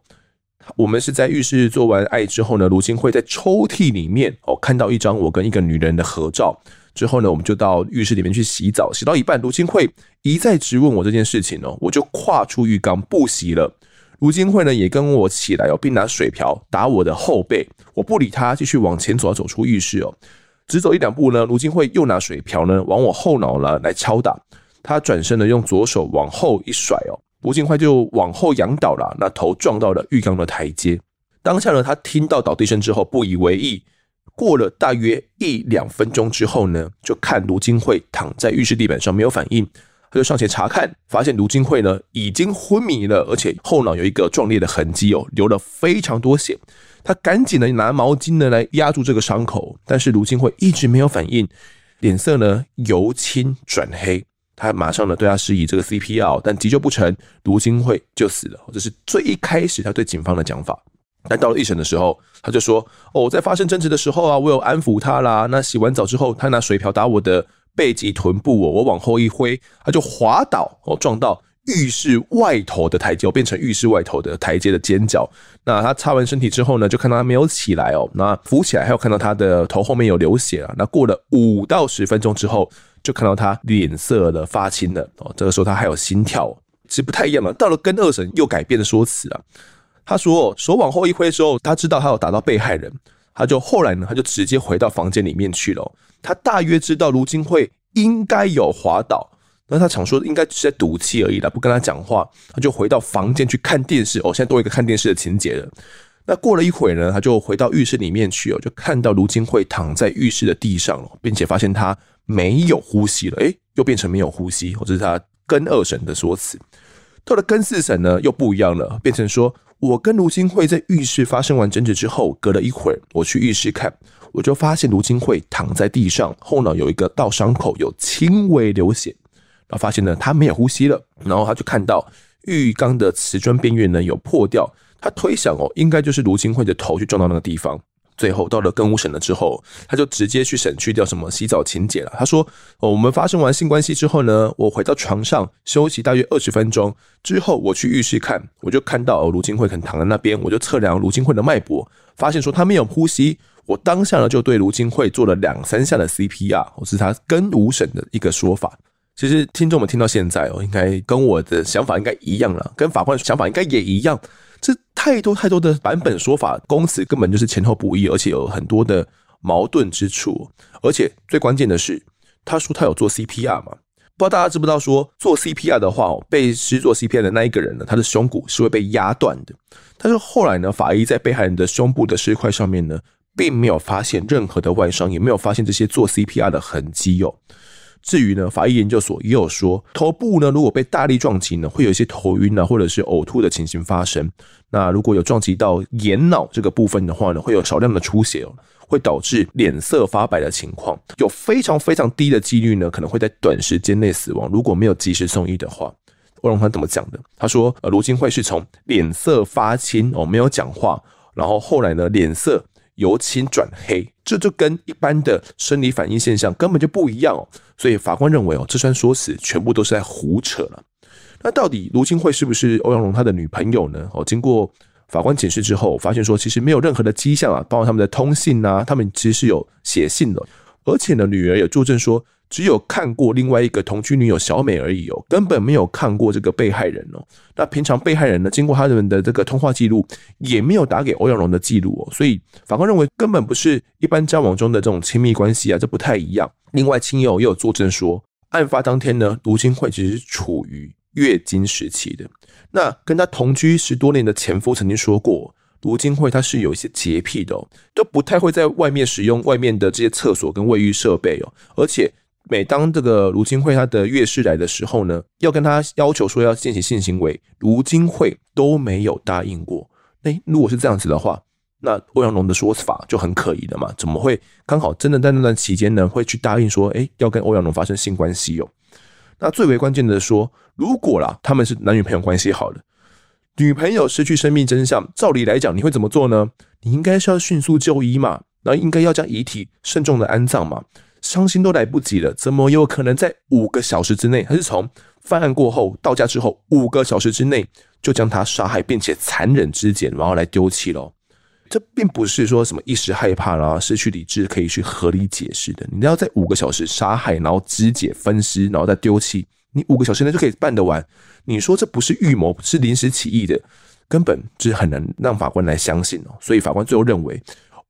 我们是在浴室做完爱之后呢，卢金惠在抽屉里面哦看到一张我跟一个女人的合照，之后呢，我们就到浴室里面去洗澡，洗到一半，卢金惠一再质问我这件事情哦，我就跨出浴缸不洗了。卢金惠呢也跟我起来哦，并拿水瓢打我的后背。我不理他，继续往前走，走出浴室哦。只走一两步呢，卢金惠又拿水瓢呢往我后脑呢来敲打。他转身呢用左手往后一甩哦，卢金惠就往后仰倒了，那头撞到了浴缸的台阶。当下呢，他听到倒地声之后不以为意。过了大约一两分钟之后呢，就看卢金惠躺在浴室地板上没有反应，他就上前查看，发现卢金惠呢已经昏迷了，而且后脑有一个撞裂的痕迹哦，流了非常多血。他赶紧的拿毛巾呢来压住这个伤口，但是卢金惠一直没有反应，脸色呢由青转黑。他马上呢对他施以这个 CPR，但急救不成，卢金惠就死了。这是最一开始他对警方的讲法。但到了一审的时候，他就说：“哦，在发生争执的时候啊，我有安抚他啦。那洗完澡之后，他拿水瓢打我的背脊臀部，我往后一挥，他就滑倒，哦，撞到浴室外头的台阶，变成浴室外头的台阶的尖角。那他擦完身体之后呢，就看到他没有起来哦。那扶起来，还有看到他的头后面有流血啊。那过了五到十分钟之后，就看到他脸色的发青了哦。这个时候他还有心跳，其实不太一样了。到了跟二审又改变了说辞啊。”他说：“手往后一挥的时候，他知道他有打到被害人，他就后来呢，他就直接回到房间里面去了。他大约知道卢金惠应该有滑倒，那他想说应该只是在赌气而已啦，不跟他讲话，他就回到房间去看电视。哦，现在多一个看电视的情节了。那过了一会呢，他就回到浴室里面去哦，就看到卢金惠躺在浴室的地上了，并且发现他没有呼吸了。诶，又变成没有呼吸，或者是他跟二审的说辞。到了跟四审呢，又不一样了，变成说。”我跟卢金惠在浴室发生完争执之后，隔了一会儿，我去浴室看，我就发现卢金惠躺在地上，后脑有一个倒伤口，有轻微流血。然后发现呢，他没有呼吸了。然后他就看到浴缸的瓷砖边缘呢有破掉，他推想哦，应该就是卢金惠的头去撞到那个地方。最后到了更五审了之后，他就直接去省去掉什么洗澡情节了。他说：“哦，我们发生完性关系之后呢，我回到床上休息大约二十分钟之后，我去浴室看，我就看到卢金惠可能躺在那边，我就测量卢金惠的脉搏，发现说他没有呼吸。我当下呢就对卢金惠做了两三下的 CPR，我是他更五审的一个说法。其实听众们听到现在哦，应该跟我的想法应该一样了，跟法官想法应该也一样。”这太多太多的版本说法，供词根本就是前后不一，而且有很多的矛盾之处。而且最关键的是，他说他有做 CPR 嘛？不知道大家知不知道说做 CPR 的话，被施做 CPR 的那一个人呢，他的胸骨是会被压断的。但是后来呢，法医在被害人的胸部的尸块上面呢，并没有发现任何的外伤，也没有发现这些做 CPR 的痕迹哦。至于呢，法医研究所也有说，头部呢如果被大力撞击呢，会有一些头晕啊，或者是呕吐的情形发生。那如果有撞击到眼脑这个部分的话呢，会有少量的出血哦，会导致脸色发白的情况，有非常非常低的几率呢，可能会在短时间内死亡。如果没有及时送医的话，欧阳他怎么讲的？他说，呃，卢金会是从脸色发青哦，没有讲话，然后后来呢，脸色。由青转黑，这就跟一般的生理反应现象根本就不一样哦。所以法官认为哦，这串说辞全部都是在胡扯了。那到底卢金惠是不是欧阳龙他的女朋友呢？哦，经过法官解释之后，发现说其实没有任何的迹象啊，包括他们的通信啊，他们其实是有写信的，而且呢，女儿也作证说。只有看过另外一个同居女友小美而已哦，根本没有看过这个被害人哦。那平常被害人呢，经过他们的这个通话记录，也没有打给欧阳龙的记录哦。所以法官认为根本不是一般交往中的这种亲密关系啊，这不太一样。另外，亲友也有作证说，案发当天呢，卢金惠其实是处于月经时期的。那跟他同居十多年的前夫曾经说过，卢金惠她是有一些洁癖的哦，都不太会在外面使用外面的这些厕所跟卫浴设备哦，而且。每当这个卢金惠她的月事来的时候呢，要跟她要求说要进行性行为，卢金惠都没有答应过。诶，如果是这样子的话，那欧阳龙的说法就很可疑了嘛？怎么会刚好真的在那段期间呢，会去答应说，诶，要跟欧阳龙发生性关系哦？那最为关键的说，如果啦，他们是男女朋友关系好了，女朋友失去生命真相，照理来讲，你会怎么做呢？你应该是要迅速就医嘛，然后应该要将遗体慎重的安葬嘛。伤心都来不及了，怎么有可能在五个小时之内，还是从犯案过后到家之后五个小时之内就将他杀害，并且残忍肢解，然后来丢弃了？这并不是说什么一时害怕然后失去理智可以去合理解释的。你要在五个小时杀害，然后肢解分尸，然后再丢弃，你五个小时内就可以办得完？你说这不是预谋，是临时起意的？根本就是很难让法官来相信哦。所以法官最后认为，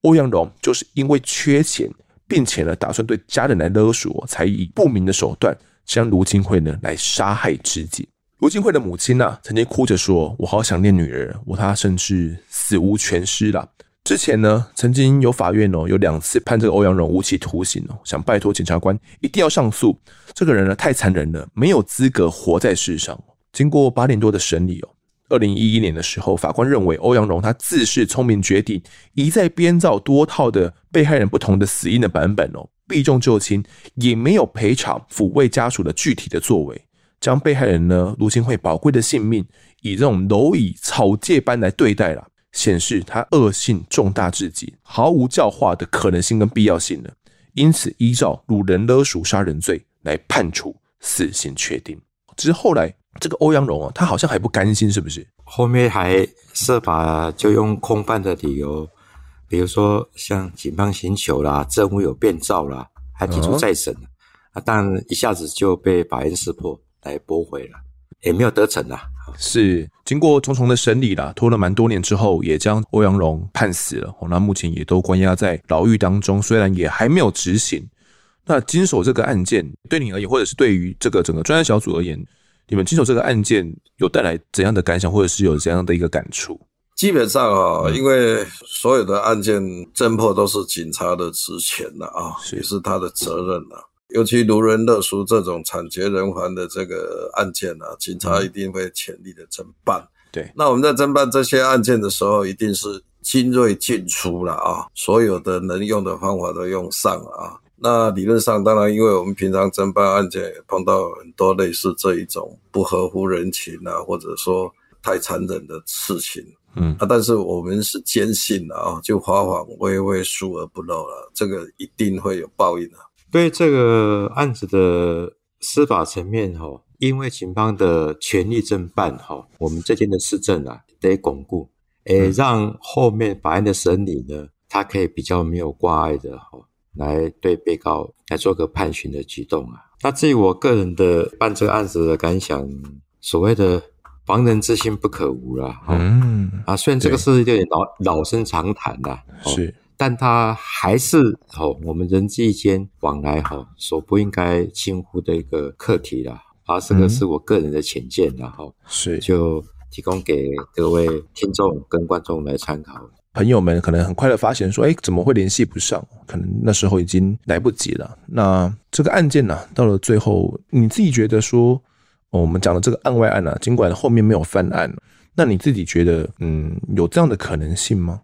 欧阳荣就是因为缺钱，并且呢打算对家人来勒索，才以不明的手段将卢金惠呢来杀害肢解。卢金惠的母亲呢曾经哭着说：“我好想念女儿，我她甚至死无全尸了。”之前呢，曾经有法院哦，有两次判这个欧阳荣无期徒刑哦，想拜托检察官一定要上诉。这个人呢，太残忍了，没有资格活在世上。经过八年多的审理哦，二零一一年的时候，法官认为欧阳荣他自恃聪明绝顶，一再编造多套的被害人不同的死因的版本哦，避重就轻，也没有赔偿抚慰家属的具体的作为，将被害人呢卢金惠宝贵的性命以这种蝼蚁草芥般来对待了。显示他恶性重大至极，毫无教化的可能性跟必要性了，因此依照掳人勒赎杀人罪来判处死刑确定。只是后来这个欧阳荣啊，他好像还不甘心，是不是？后面还设法就用空泛的理由，比如说像警方寻求啦、证物有变造啦，还提出再审啊，但一下子就被法院识破来驳回了，也没有得逞啊。是经过重重的审理啦，拖了蛮多年之后，也将欧阳荣判死了。那目前也都关押在牢狱当中，虽然也还没有执行。那经手这个案件，对你而言，或者是对于这个整个专案小组而言，你们经手这个案件有带来怎样的感想，或者是有怎样的一个感触？基本上啊、哦，因为所有的案件侦破都是警察的职权了啊，也是他的责任了。尤其卢人勒赎这种惨绝人寰的这个案件啊，警察一定会全力的侦办。对，那我们在侦办这些案件的时候，一定是精锐尽出了啊，所有的能用的方法都用上了啊。那理论上，当然，因为我们平常侦办案件也碰到很多类似这一种不合乎人情啊，或者说太残忍的事情。嗯啊，但是我们是坚信的啊，就法网恢恢，疏而不漏了，这个一定会有报应的。对这个案子的司法层面，哈，因为警方的权力侦办，哈，我们这边的市政啊得巩固，诶，让后面法院的审理呢，他可以比较没有挂碍的，哈，来对被告来做个判刑的举动啊。那至于我个人的办这个案子的感想，所谓的防人之心不可无啦，嗯。啊，虽然这个是有点老老生常谈啦，是。但他还是哦，我们人际间往来吼，所不应该轻忽的一个课题啦。啊，这个是我个人的浅见啦，哈、嗯，是就提供给各位听众跟观众来参考。朋友们可能很快的发现说，哎，怎么会联系不上？可能那时候已经来不及了。那这个案件呢、啊，到了最后，你自己觉得说，哦、我们讲的这个案外案啊，尽管后面没有翻案，那你自己觉得，嗯，有这样的可能性吗？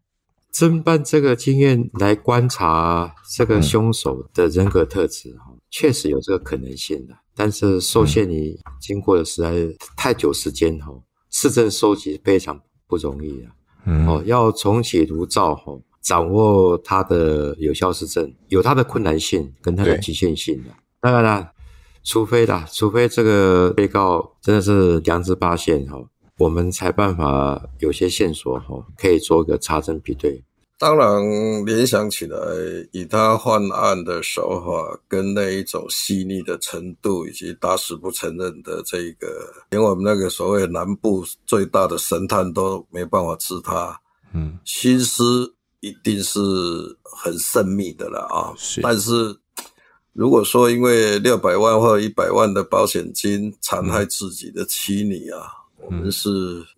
侦办这个经验来观察这个凶手的人格特质，哈、嗯，确实有这个可能性的。但是受限于经过的实在太久时间，哈，事证收集非常不容易啊。嗯，哦，要重启炉灶，哈，掌握它的有效事证，有它的困难性跟它的局限性的。当然了，除非啦，除非这个被告真的是良知发现，哈。我们才办法有些线索哈，可以做个查证比对。当然，联想起来，以他犯案的手法跟那一种细腻的程度，以及打死不承认的这个，连我们那个所谓南部最大的神探都没办法治他。嗯，心思一定是很慎密的了啊。是，但是如果说因为六百万或一百万的保险金残害自己的妻女啊。嗯我们是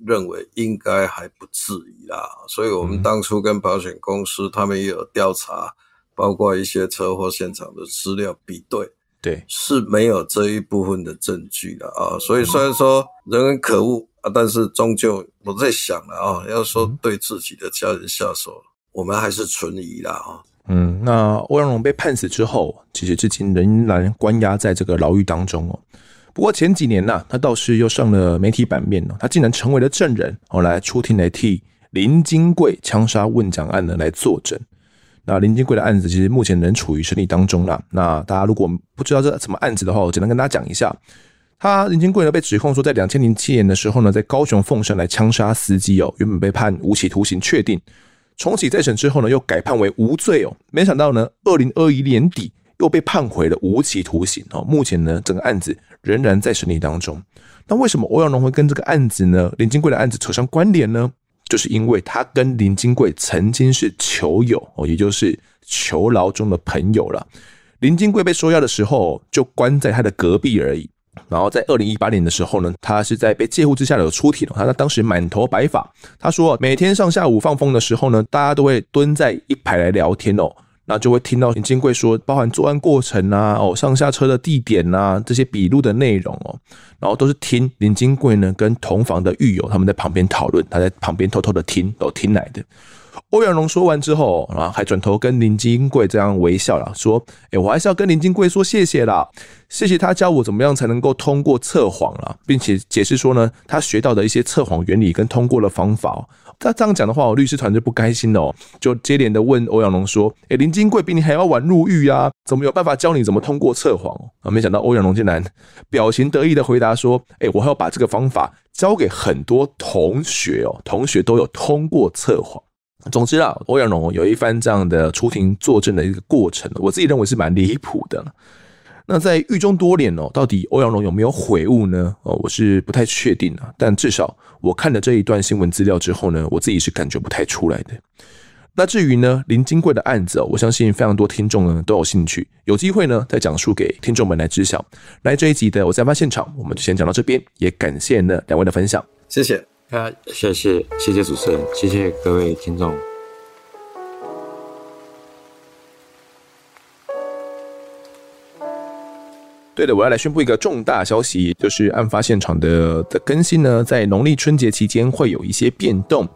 认为应该还不至于啦，所以我们当初跟保险公司他们也有调查，包括一些车祸现场的资料比对，对，是没有这一部分的证据的啊。所以虽然说人很可恶啊，但是终究我在想了啊，要说对自己的家人下手，我们还是存疑啦啊。嗯，那欧阳龙被判死之后，其实至今仍然关押在这个牢狱当中哦。不过前几年呢、他倒是又上了媒体版面哦，他竟然成为了证人，后来出庭来替林金贵枪杀问讲案呢来作证。那林金贵的案子其实目前仍处于审理当中啦。那大家如果不知道这什么案子的话，我简单跟大家讲一下。他林金贵呢被指控说，在两千零七年的时候呢，在高雄凤山来枪杀司机哦，原本被判无期徒刑确定，重启再审之后呢，又改判为无罪哦。没想到呢，二零二一年底又被判回了无期徒刑哦。目前呢，整个案子仍然在审理当中。那为什么欧阳龙会跟这个案子呢，林金贵的案子扯上关联呢？就是因为他跟林金贵曾经是囚友哦，也就是囚牢中的朋友了。林金贵被收押的时候，就关在他的隔壁而已。然后在二零一八年的时候呢，他是在被戒护之下有出庭。他当时满头白发，他说每天上下午放风的时候呢，大家都会蹲在一排来聊天哦。那就会听到林金贵说，包含作案过程啊，哦，上下车的地点啊，这些笔录的内容哦，然后都是听林金贵呢跟同房的狱友他们在旁边讨论，他在旁边偷偷的听，都听来的。欧阳龙说完之后，然后还转头跟林金贵这样微笑了，说：“哎，我还是要跟林金贵说谢谢啦，谢谢他教我怎么样才能够通过测谎了，并且解释说呢，他学到的一些测谎原理跟通过的方法。”他这样讲的话，我律师团就不开心了，就接连的问欧阳龙说：“哎，林金贵比你还要晚入狱啊，怎么有办法教你怎么通过测谎？”啊，没想到欧阳龙竟然表情得意的回答说：“哎，我还要把这个方法教给很多同学哦，同学都有通过测谎。”总之啊，欧阳龙有一番这样的出庭作证的一个过程，我自己认为是蛮离谱的。那在狱中多年哦，到底欧阳龙有没有悔悟呢？哦，我是不太确定啊。但至少我看了这一段新闻资料之后呢，我自己是感觉不太出来的。那至于呢，林金贵的案子哦，我相信非常多听众呢都有兴趣，有机会呢再讲述给听众们来知晓。来这一集的我在发现场，我们就先讲到这边，也感谢呢两位的分享，谢谢。啊，谢谢，谢谢主持人，谢谢各位听众。对的，我要来宣布一个重大消息，就是案发现场的的更新呢，在农历春节期间会有一些变动。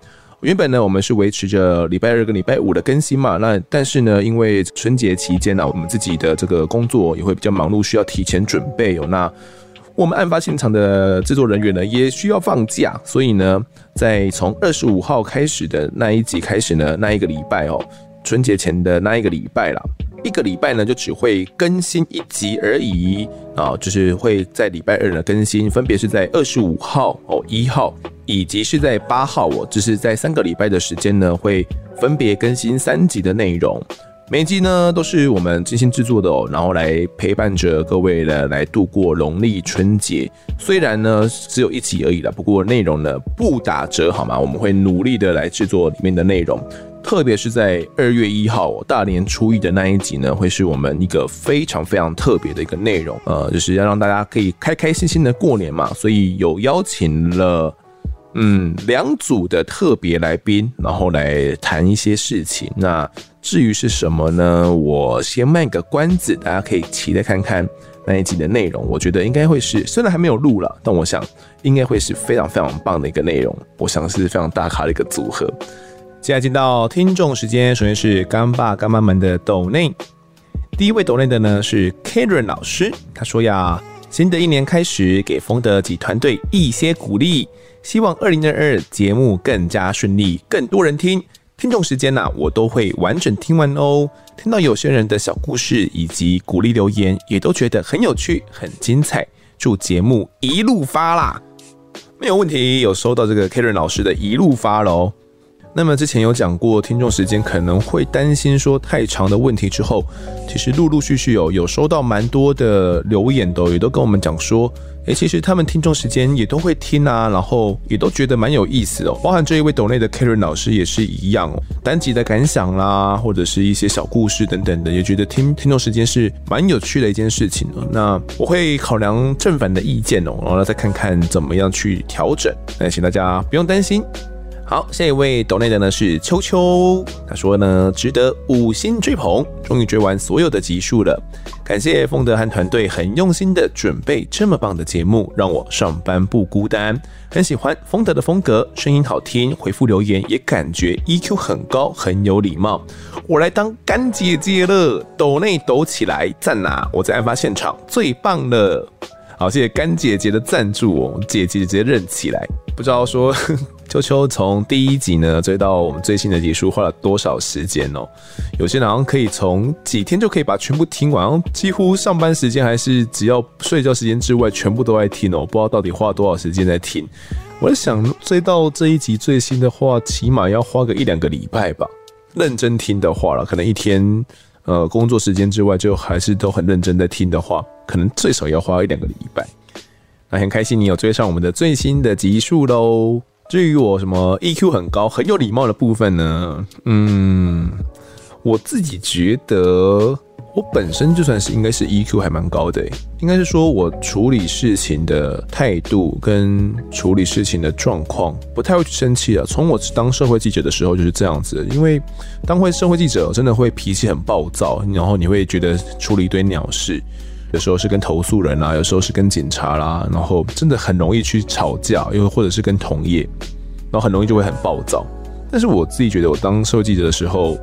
原本呢，我们是维持着礼拜二跟礼拜五的更新嘛，那但是呢，因为春节期间呢，我们自己的这个工作也会比较忙碌，需要提前准备哦，那。我们案发现场的制作人员呢，也需要放假，所以呢，在从二十五号开始的那一集开始呢，那一个礼拜哦，春节前的那一个礼拜啦，一个礼拜呢就只会更新一集而已啊，就是会在礼拜二的更新，分别是在二十五号哦、一号，以及是在八号哦，就是在三个礼拜的时间呢，会分别更新三集的内容。每一集呢都是我们精心制作的哦，然后来陪伴着各位呢来度过农历春节。虽然呢只有一集而已了，不过内容呢不打折好吗？我们会努力的来制作里面的内容，特别是在二月一号大年初一的那一集呢，会是我们一个非常非常特别的一个内容。呃，就是要让大家可以开开心心的过年嘛，所以有邀请了嗯两组的特别来宾，然后来谈一些事情。那至于是什么呢？我先卖个关子，大家可以期待看看那一集的内容。我觉得应该会是，虽然还没有录了，但我想应该会是非常非常棒的一个内容。我想是非常大咖的一个组合。接下来进到听众时间，首先是干爸干妈们的抖内。第一位抖内的呢是 Karen 老师，他说呀，新的一年开始，给丰德及团队一些鼓励，希望二零二二节目更加顺利，更多人听。听众时间呐、啊，我都会完整听完哦。听到有些人的小故事以及鼓励留言，也都觉得很有趣、很精彩。祝节目一路发啦！没有问题，有收到这个 Karen 老师的一路发喽。那么之前有讲过，听众时间可能会担心说太长的问题之后，其实陆陆续续有有收到蛮多的留言的，也都跟我们讲说。诶，其实他们听众时间也都会听啊，然后也都觉得蛮有意思哦。包含这一位抖内的 Karen 老师也是一样哦，单集的感想啦，或者是一些小故事等等的，也觉得听听众时间是蛮有趣的一件事情哦。那我会考量正反的意见哦，然后再看看怎么样去调整。那请大家不用担心。好，下一位抖内的呢是秋秋，他说呢，值得五星追捧，终于追完所有的集数了，感谢丰德和团队很用心的准备这么棒的节目，让我上班不孤单，很喜欢丰德的风格，声音好听，回复留言也感觉 EQ 很高，很有礼貌，我来当干姐姐了，抖内抖起来，赞啊！我在案发现场最棒了，好，谢谢干姐姐的赞助哦，姐姐直接认起来，不知道说。秋秋从第一集呢追到我们最新的集数花了多少时间哦？有些人好像可以从几天就可以把全部听完，几乎上班时间还是只要睡觉时间之外，全部都在听哦。不知道到底花了多少时间在听。我在想追到这一集最新的话，起码要花个一两个礼拜吧。认真听的话了，可能一天呃工作时间之外，就还是都很认真在听的话，可能最少要花一两个礼拜。那很开心你有追上我们的最新的集数喽。至于我什么 EQ 很高、很有礼貌的部分呢？嗯，我自己觉得。我本身就算是应该是 EQ 还蛮高的，应该是说我处理事情的态度跟处理事情的状况不太会去生气啊。从我当社会记者的时候就是这样子，因为当会社会记者真的会脾气很暴躁，然后你会觉得处理一堆鸟事，有时候是跟投诉人啦，有时候是跟警察啦，然后真的很容易去吵架，又或者是跟同业，然后很容易就会很暴躁。但是我自己觉得我当社会记者的时候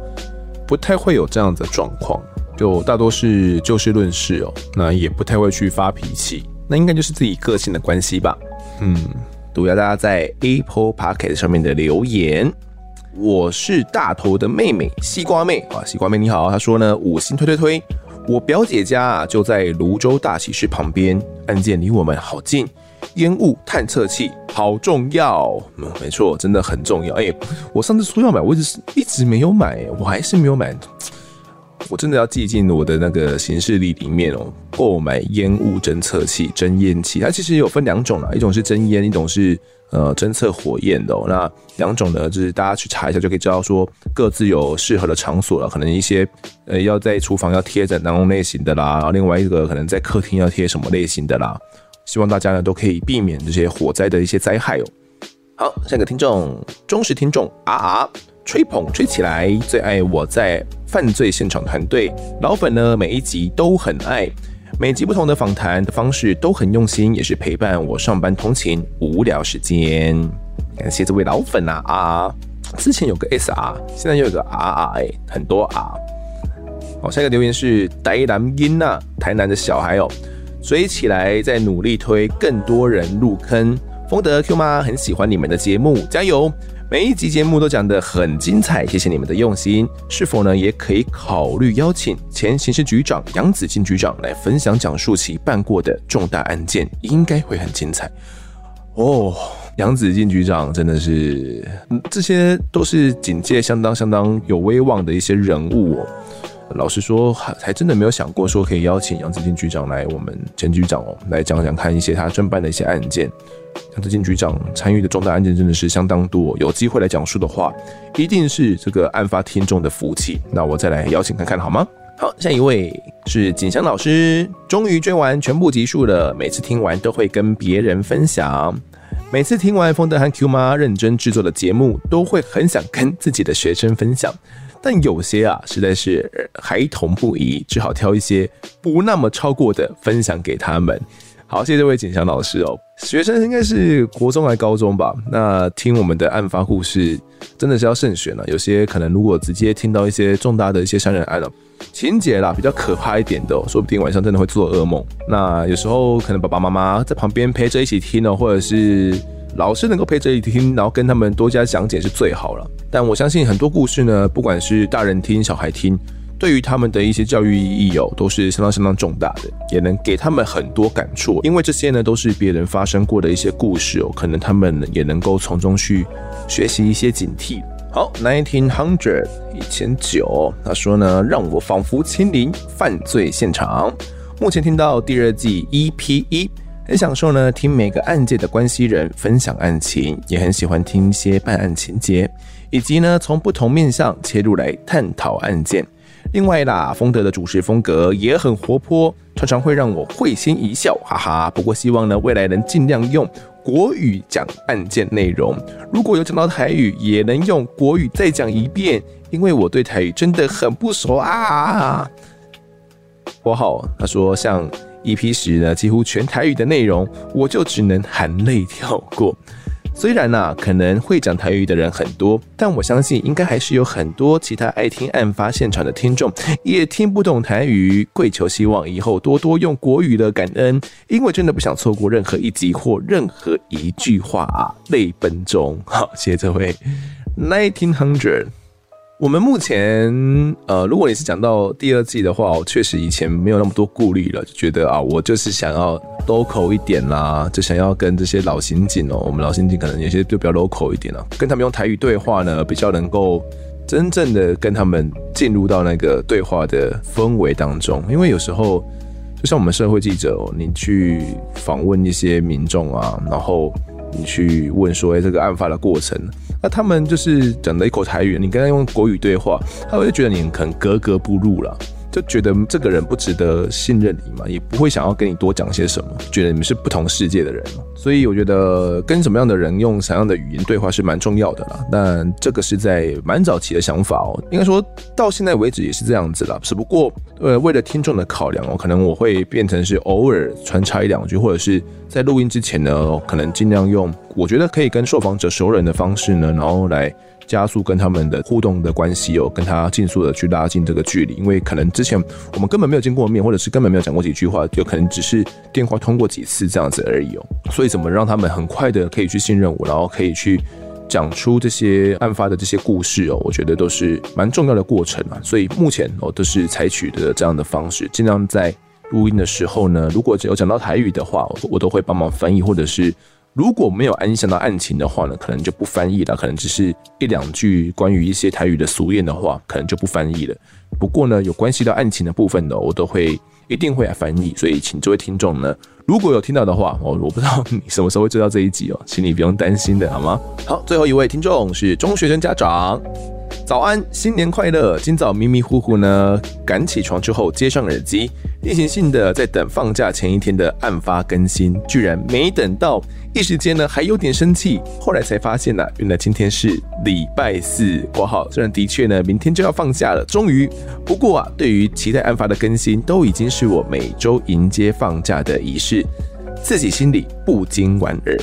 不太会有这样的状况。就大多是就事论事哦，那也不太会去发脾气，那应该就是自己个性的关系吧。嗯，读一下大家在 Apple Podcast 上面的留言。我是大头的妹妹，西瓜妹啊，西瓜妹你好。她说呢，五星推推推，我表姐家啊就在泸州大喜事旁边，案件离我们好近，烟雾探测器好重要。嗯，没错，真的很重要。哎，我上次说要买，我一直一直没有买，我还是没有买。我真的要记进我的那个行事历里面哦。购买烟雾侦测器、侦烟器，它其实有分两种啦，一种是侦烟，一种是呃侦测火焰的哦。那两种呢，就是大家去查一下就可以知道说各自有适合的场所了。可能一些呃要在厨房要贴着哪种类型的啦，然后另外一个可能在客厅要贴什么类型的啦。希望大家呢都可以避免这些火灾的一些灾害哦。好，下一个听众，忠实听众啊啊。吹捧吹起来，最爱我在犯罪现场团队老粉呢，每一集都很爱，每集不同的访谈的方式都很用心，也是陪伴我上班通勤无聊时间。感谢这位老粉啊啊！之前有个 SR，现在又有个 RR，很多 R。好，下一个留言是呆蓝音呐，台南的小孩哦，追起来在努力推更多人入坑。丰德 Q 妈很喜欢你们的节目，加油！每一集节目都讲得很精彩，谢谢你们的用心。是否呢，也可以考虑邀请前刑事局长杨子敬局长来分享讲述其办过的重大案件，应该会很精彩哦。杨子敬局长真的是，这些都是警界相当相当有威望的一些人物哦。老实说，还还真的没有想过说可以邀请杨子敬局长来我们前局长哦，来讲讲看一些他侦办的一些案件。杨子敬局长参与的重大案件真的是相当多，有机会来讲述的话，一定是这个案发听众的福气。那我再来邀请看看好吗？好，下一位是景香老师，终于追完全部集数了，每次听完都会跟别人分享。每次听完丰德和 Q 妈认真制作的节目，都会很想跟自己的学生分享，但有些啊实在是孩童不宜，只好挑一些不那么超过的分享给他们。好，谢谢这位景祥老师哦。学生应该是国中还高中吧？那听我们的案发故事，真的是要慎选了。有些可能如果直接听到一些重大的一些杀人案了，情节啦比较可怕一点的，说不定晚上真的会做噩梦。那有时候可能爸爸妈妈在旁边陪着一起听哦，或者是老师能够陪着一听，然后跟他们多加讲解是最好了。但我相信很多故事呢，不管是大人听、小孩听。对于他们的一些教育意义哦，都是相当相当重大的，也能给他们很多感触。因为这些呢，都是别人发生过的一些故事哦，可能他们也能够从中去学习一些警惕。好，nineteen hundred 一千九，他说呢，让我仿佛亲临犯罪现场。目前听到第二季 EP 一，很享受呢，听每个案件的关系人分享案情，也很喜欢听一些办案情节，以及呢，从不同面向切入来探讨案件。另外啦，丰德的主持风格也很活泼，常常会让我会心一笑，哈哈。不过希望呢，未来能尽量用国语讲案件内容，如果有讲到台语，也能用国语再讲一遍，因为我对台语真的很不熟啊。括号他说，像 EP 十呢，几乎全台语的内容，我就只能含泪跳过。虽然呐、啊，可能会讲台语的人很多，但我相信应该还是有很多其他爱听案发现场的听众也听不懂台语。跪求希望以后多多用国语的感恩，因为真的不想错过任何一集或任何一句话啊！泪奔中，好，谢谢这位 nineteen hundred。我们目前，呃，如果你是讲到第二季的话，我确实以前没有那么多顾虑了，就觉得啊，我就是想要 local 一点啦，就想要跟这些老刑警哦，我们老刑警可能有些就比较 local 一点了，跟他们用台语对话呢，比较能够真正的跟他们进入到那个对话的氛围当中。因为有时候，就像我们社会记者哦，你去访问一些民众啊，然后你去问说，哎，这个案发的过程，那他们就是讲的一口台语，你跟他用国语对话，他会觉得你很格格不入了。就觉得这个人不值得信任你嘛，也不会想要跟你多讲些什么，觉得你们是不同世界的人，所以我觉得跟什么样的人用什么样的语言对话是蛮重要的啦。但这个是在蛮早期的想法哦，应该说到现在为止也是这样子啦。只不过呃，为了听众的考量哦，可能我会变成是偶尔穿插一两句，或者是在录音之前呢，可能尽量用我觉得可以跟受访者熟人的方式呢，然后来。加速跟他们的互动的关系哦，跟他尽速的去拉近这个距离，因为可能之前我们根本没有见过面，或者是根本没有讲过几句话，就可能只是电话通过几次这样子而已哦。所以怎么让他们很快的可以去信任我，然后可以去讲出这些案发的这些故事哦，我觉得都是蛮重要的过程啊。所以目前哦都是采取的这样的方式，尽量在录音的时候呢，如果只有讲到台语的话，我都会帮忙翻译，或者是。如果没有影响到案情的话呢，可能就不翻译了，可能只是一两句关于一些台语的俗谚的话，可能就不翻译了。不过呢，有关系到案情的部分呢，我都会一定会来翻译。所以，请这位听众呢，如果有听到的话，我我不知道你什么时候会追到这一集哦，请你不用担心的好吗？好，最后一位听众是中学生家长。早安，新年快乐！今早迷迷糊糊呢，赶起床之后接上耳机，例行性的在等放假前一天的案发更新，居然没等到，一时间呢还有点生气。后来才发现呢、原来今天是礼拜四。括号虽然的确呢，明天就要放假了，终于。不过啊，对于期待案发的更新，都已经是我每周迎接放假的仪式，自己心里不禁莞尔。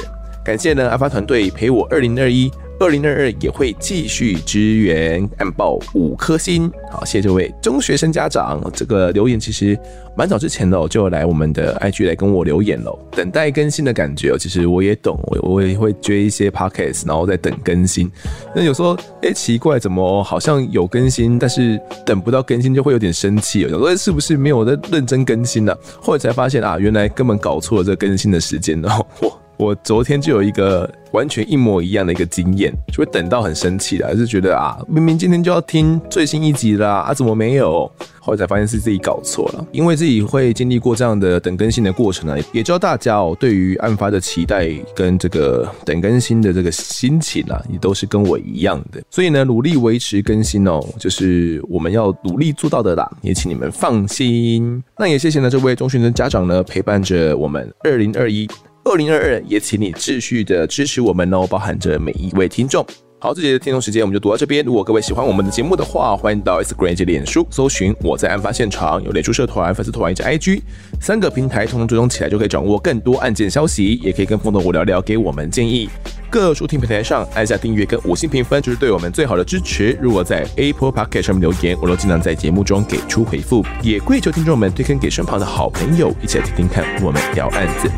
感谢呢，案发团队陪我二零二一。二零二二也会继续支援，按报五颗星。好，谢谢这位中学生家长。这个留言其实蛮早之前的，就来我们的 IG 来跟我留言了。等待更新的感觉，其实我也懂，我我也会追一些 Podcast，然后再等更新。那有时候，哎，奇怪，怎么好像有更新，但是等不到更新就会有点生气。有时候是不是没有在认真更新呢？后来才发现啊，原来根本搞错了这更新的时间，然后我。我昨天就有一个完全一模一样的一个经验，就会等到很生气的，就是觉得啊，明明今天就要听最新一集啦，啊，怎么没有？后来才发现是自己搞错了，因为自己会经历过这样的等更新的过程呢，也教大家哦，对于案发的期待跟这个等更新的这个心情啊，也都是跟我一样的，所以呢，努力维持更新哦，就是我们要努力做到的啦，也请你们放心。那也谢谢呢这位中学生家长呢，陪伴着我们二零二一。二零二二，也请你继续的支持我们哦，包含着每一位听众。好，这节的听众时间我们就读到这边。如果各位喜欢我们的节目的话，欢迎到 Instagram 及脸书搜寻我在案发现场，有脸书社团、粉丝团以及 IG 三个平台，通通追踪起来就可以掌握更多案件消息，也可以跟风的我聊聊，给我们建议。各收听平台上按下订阅跟五星评分，就是对我们最好的支持。如果在 Apple Podcast 上面留言，我都尽量在节目中给出回复。也跪求听众们推荐给身旁的好朋友，一起来听听看我们聊案子。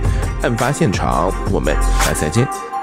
案发现场，我们下次再见。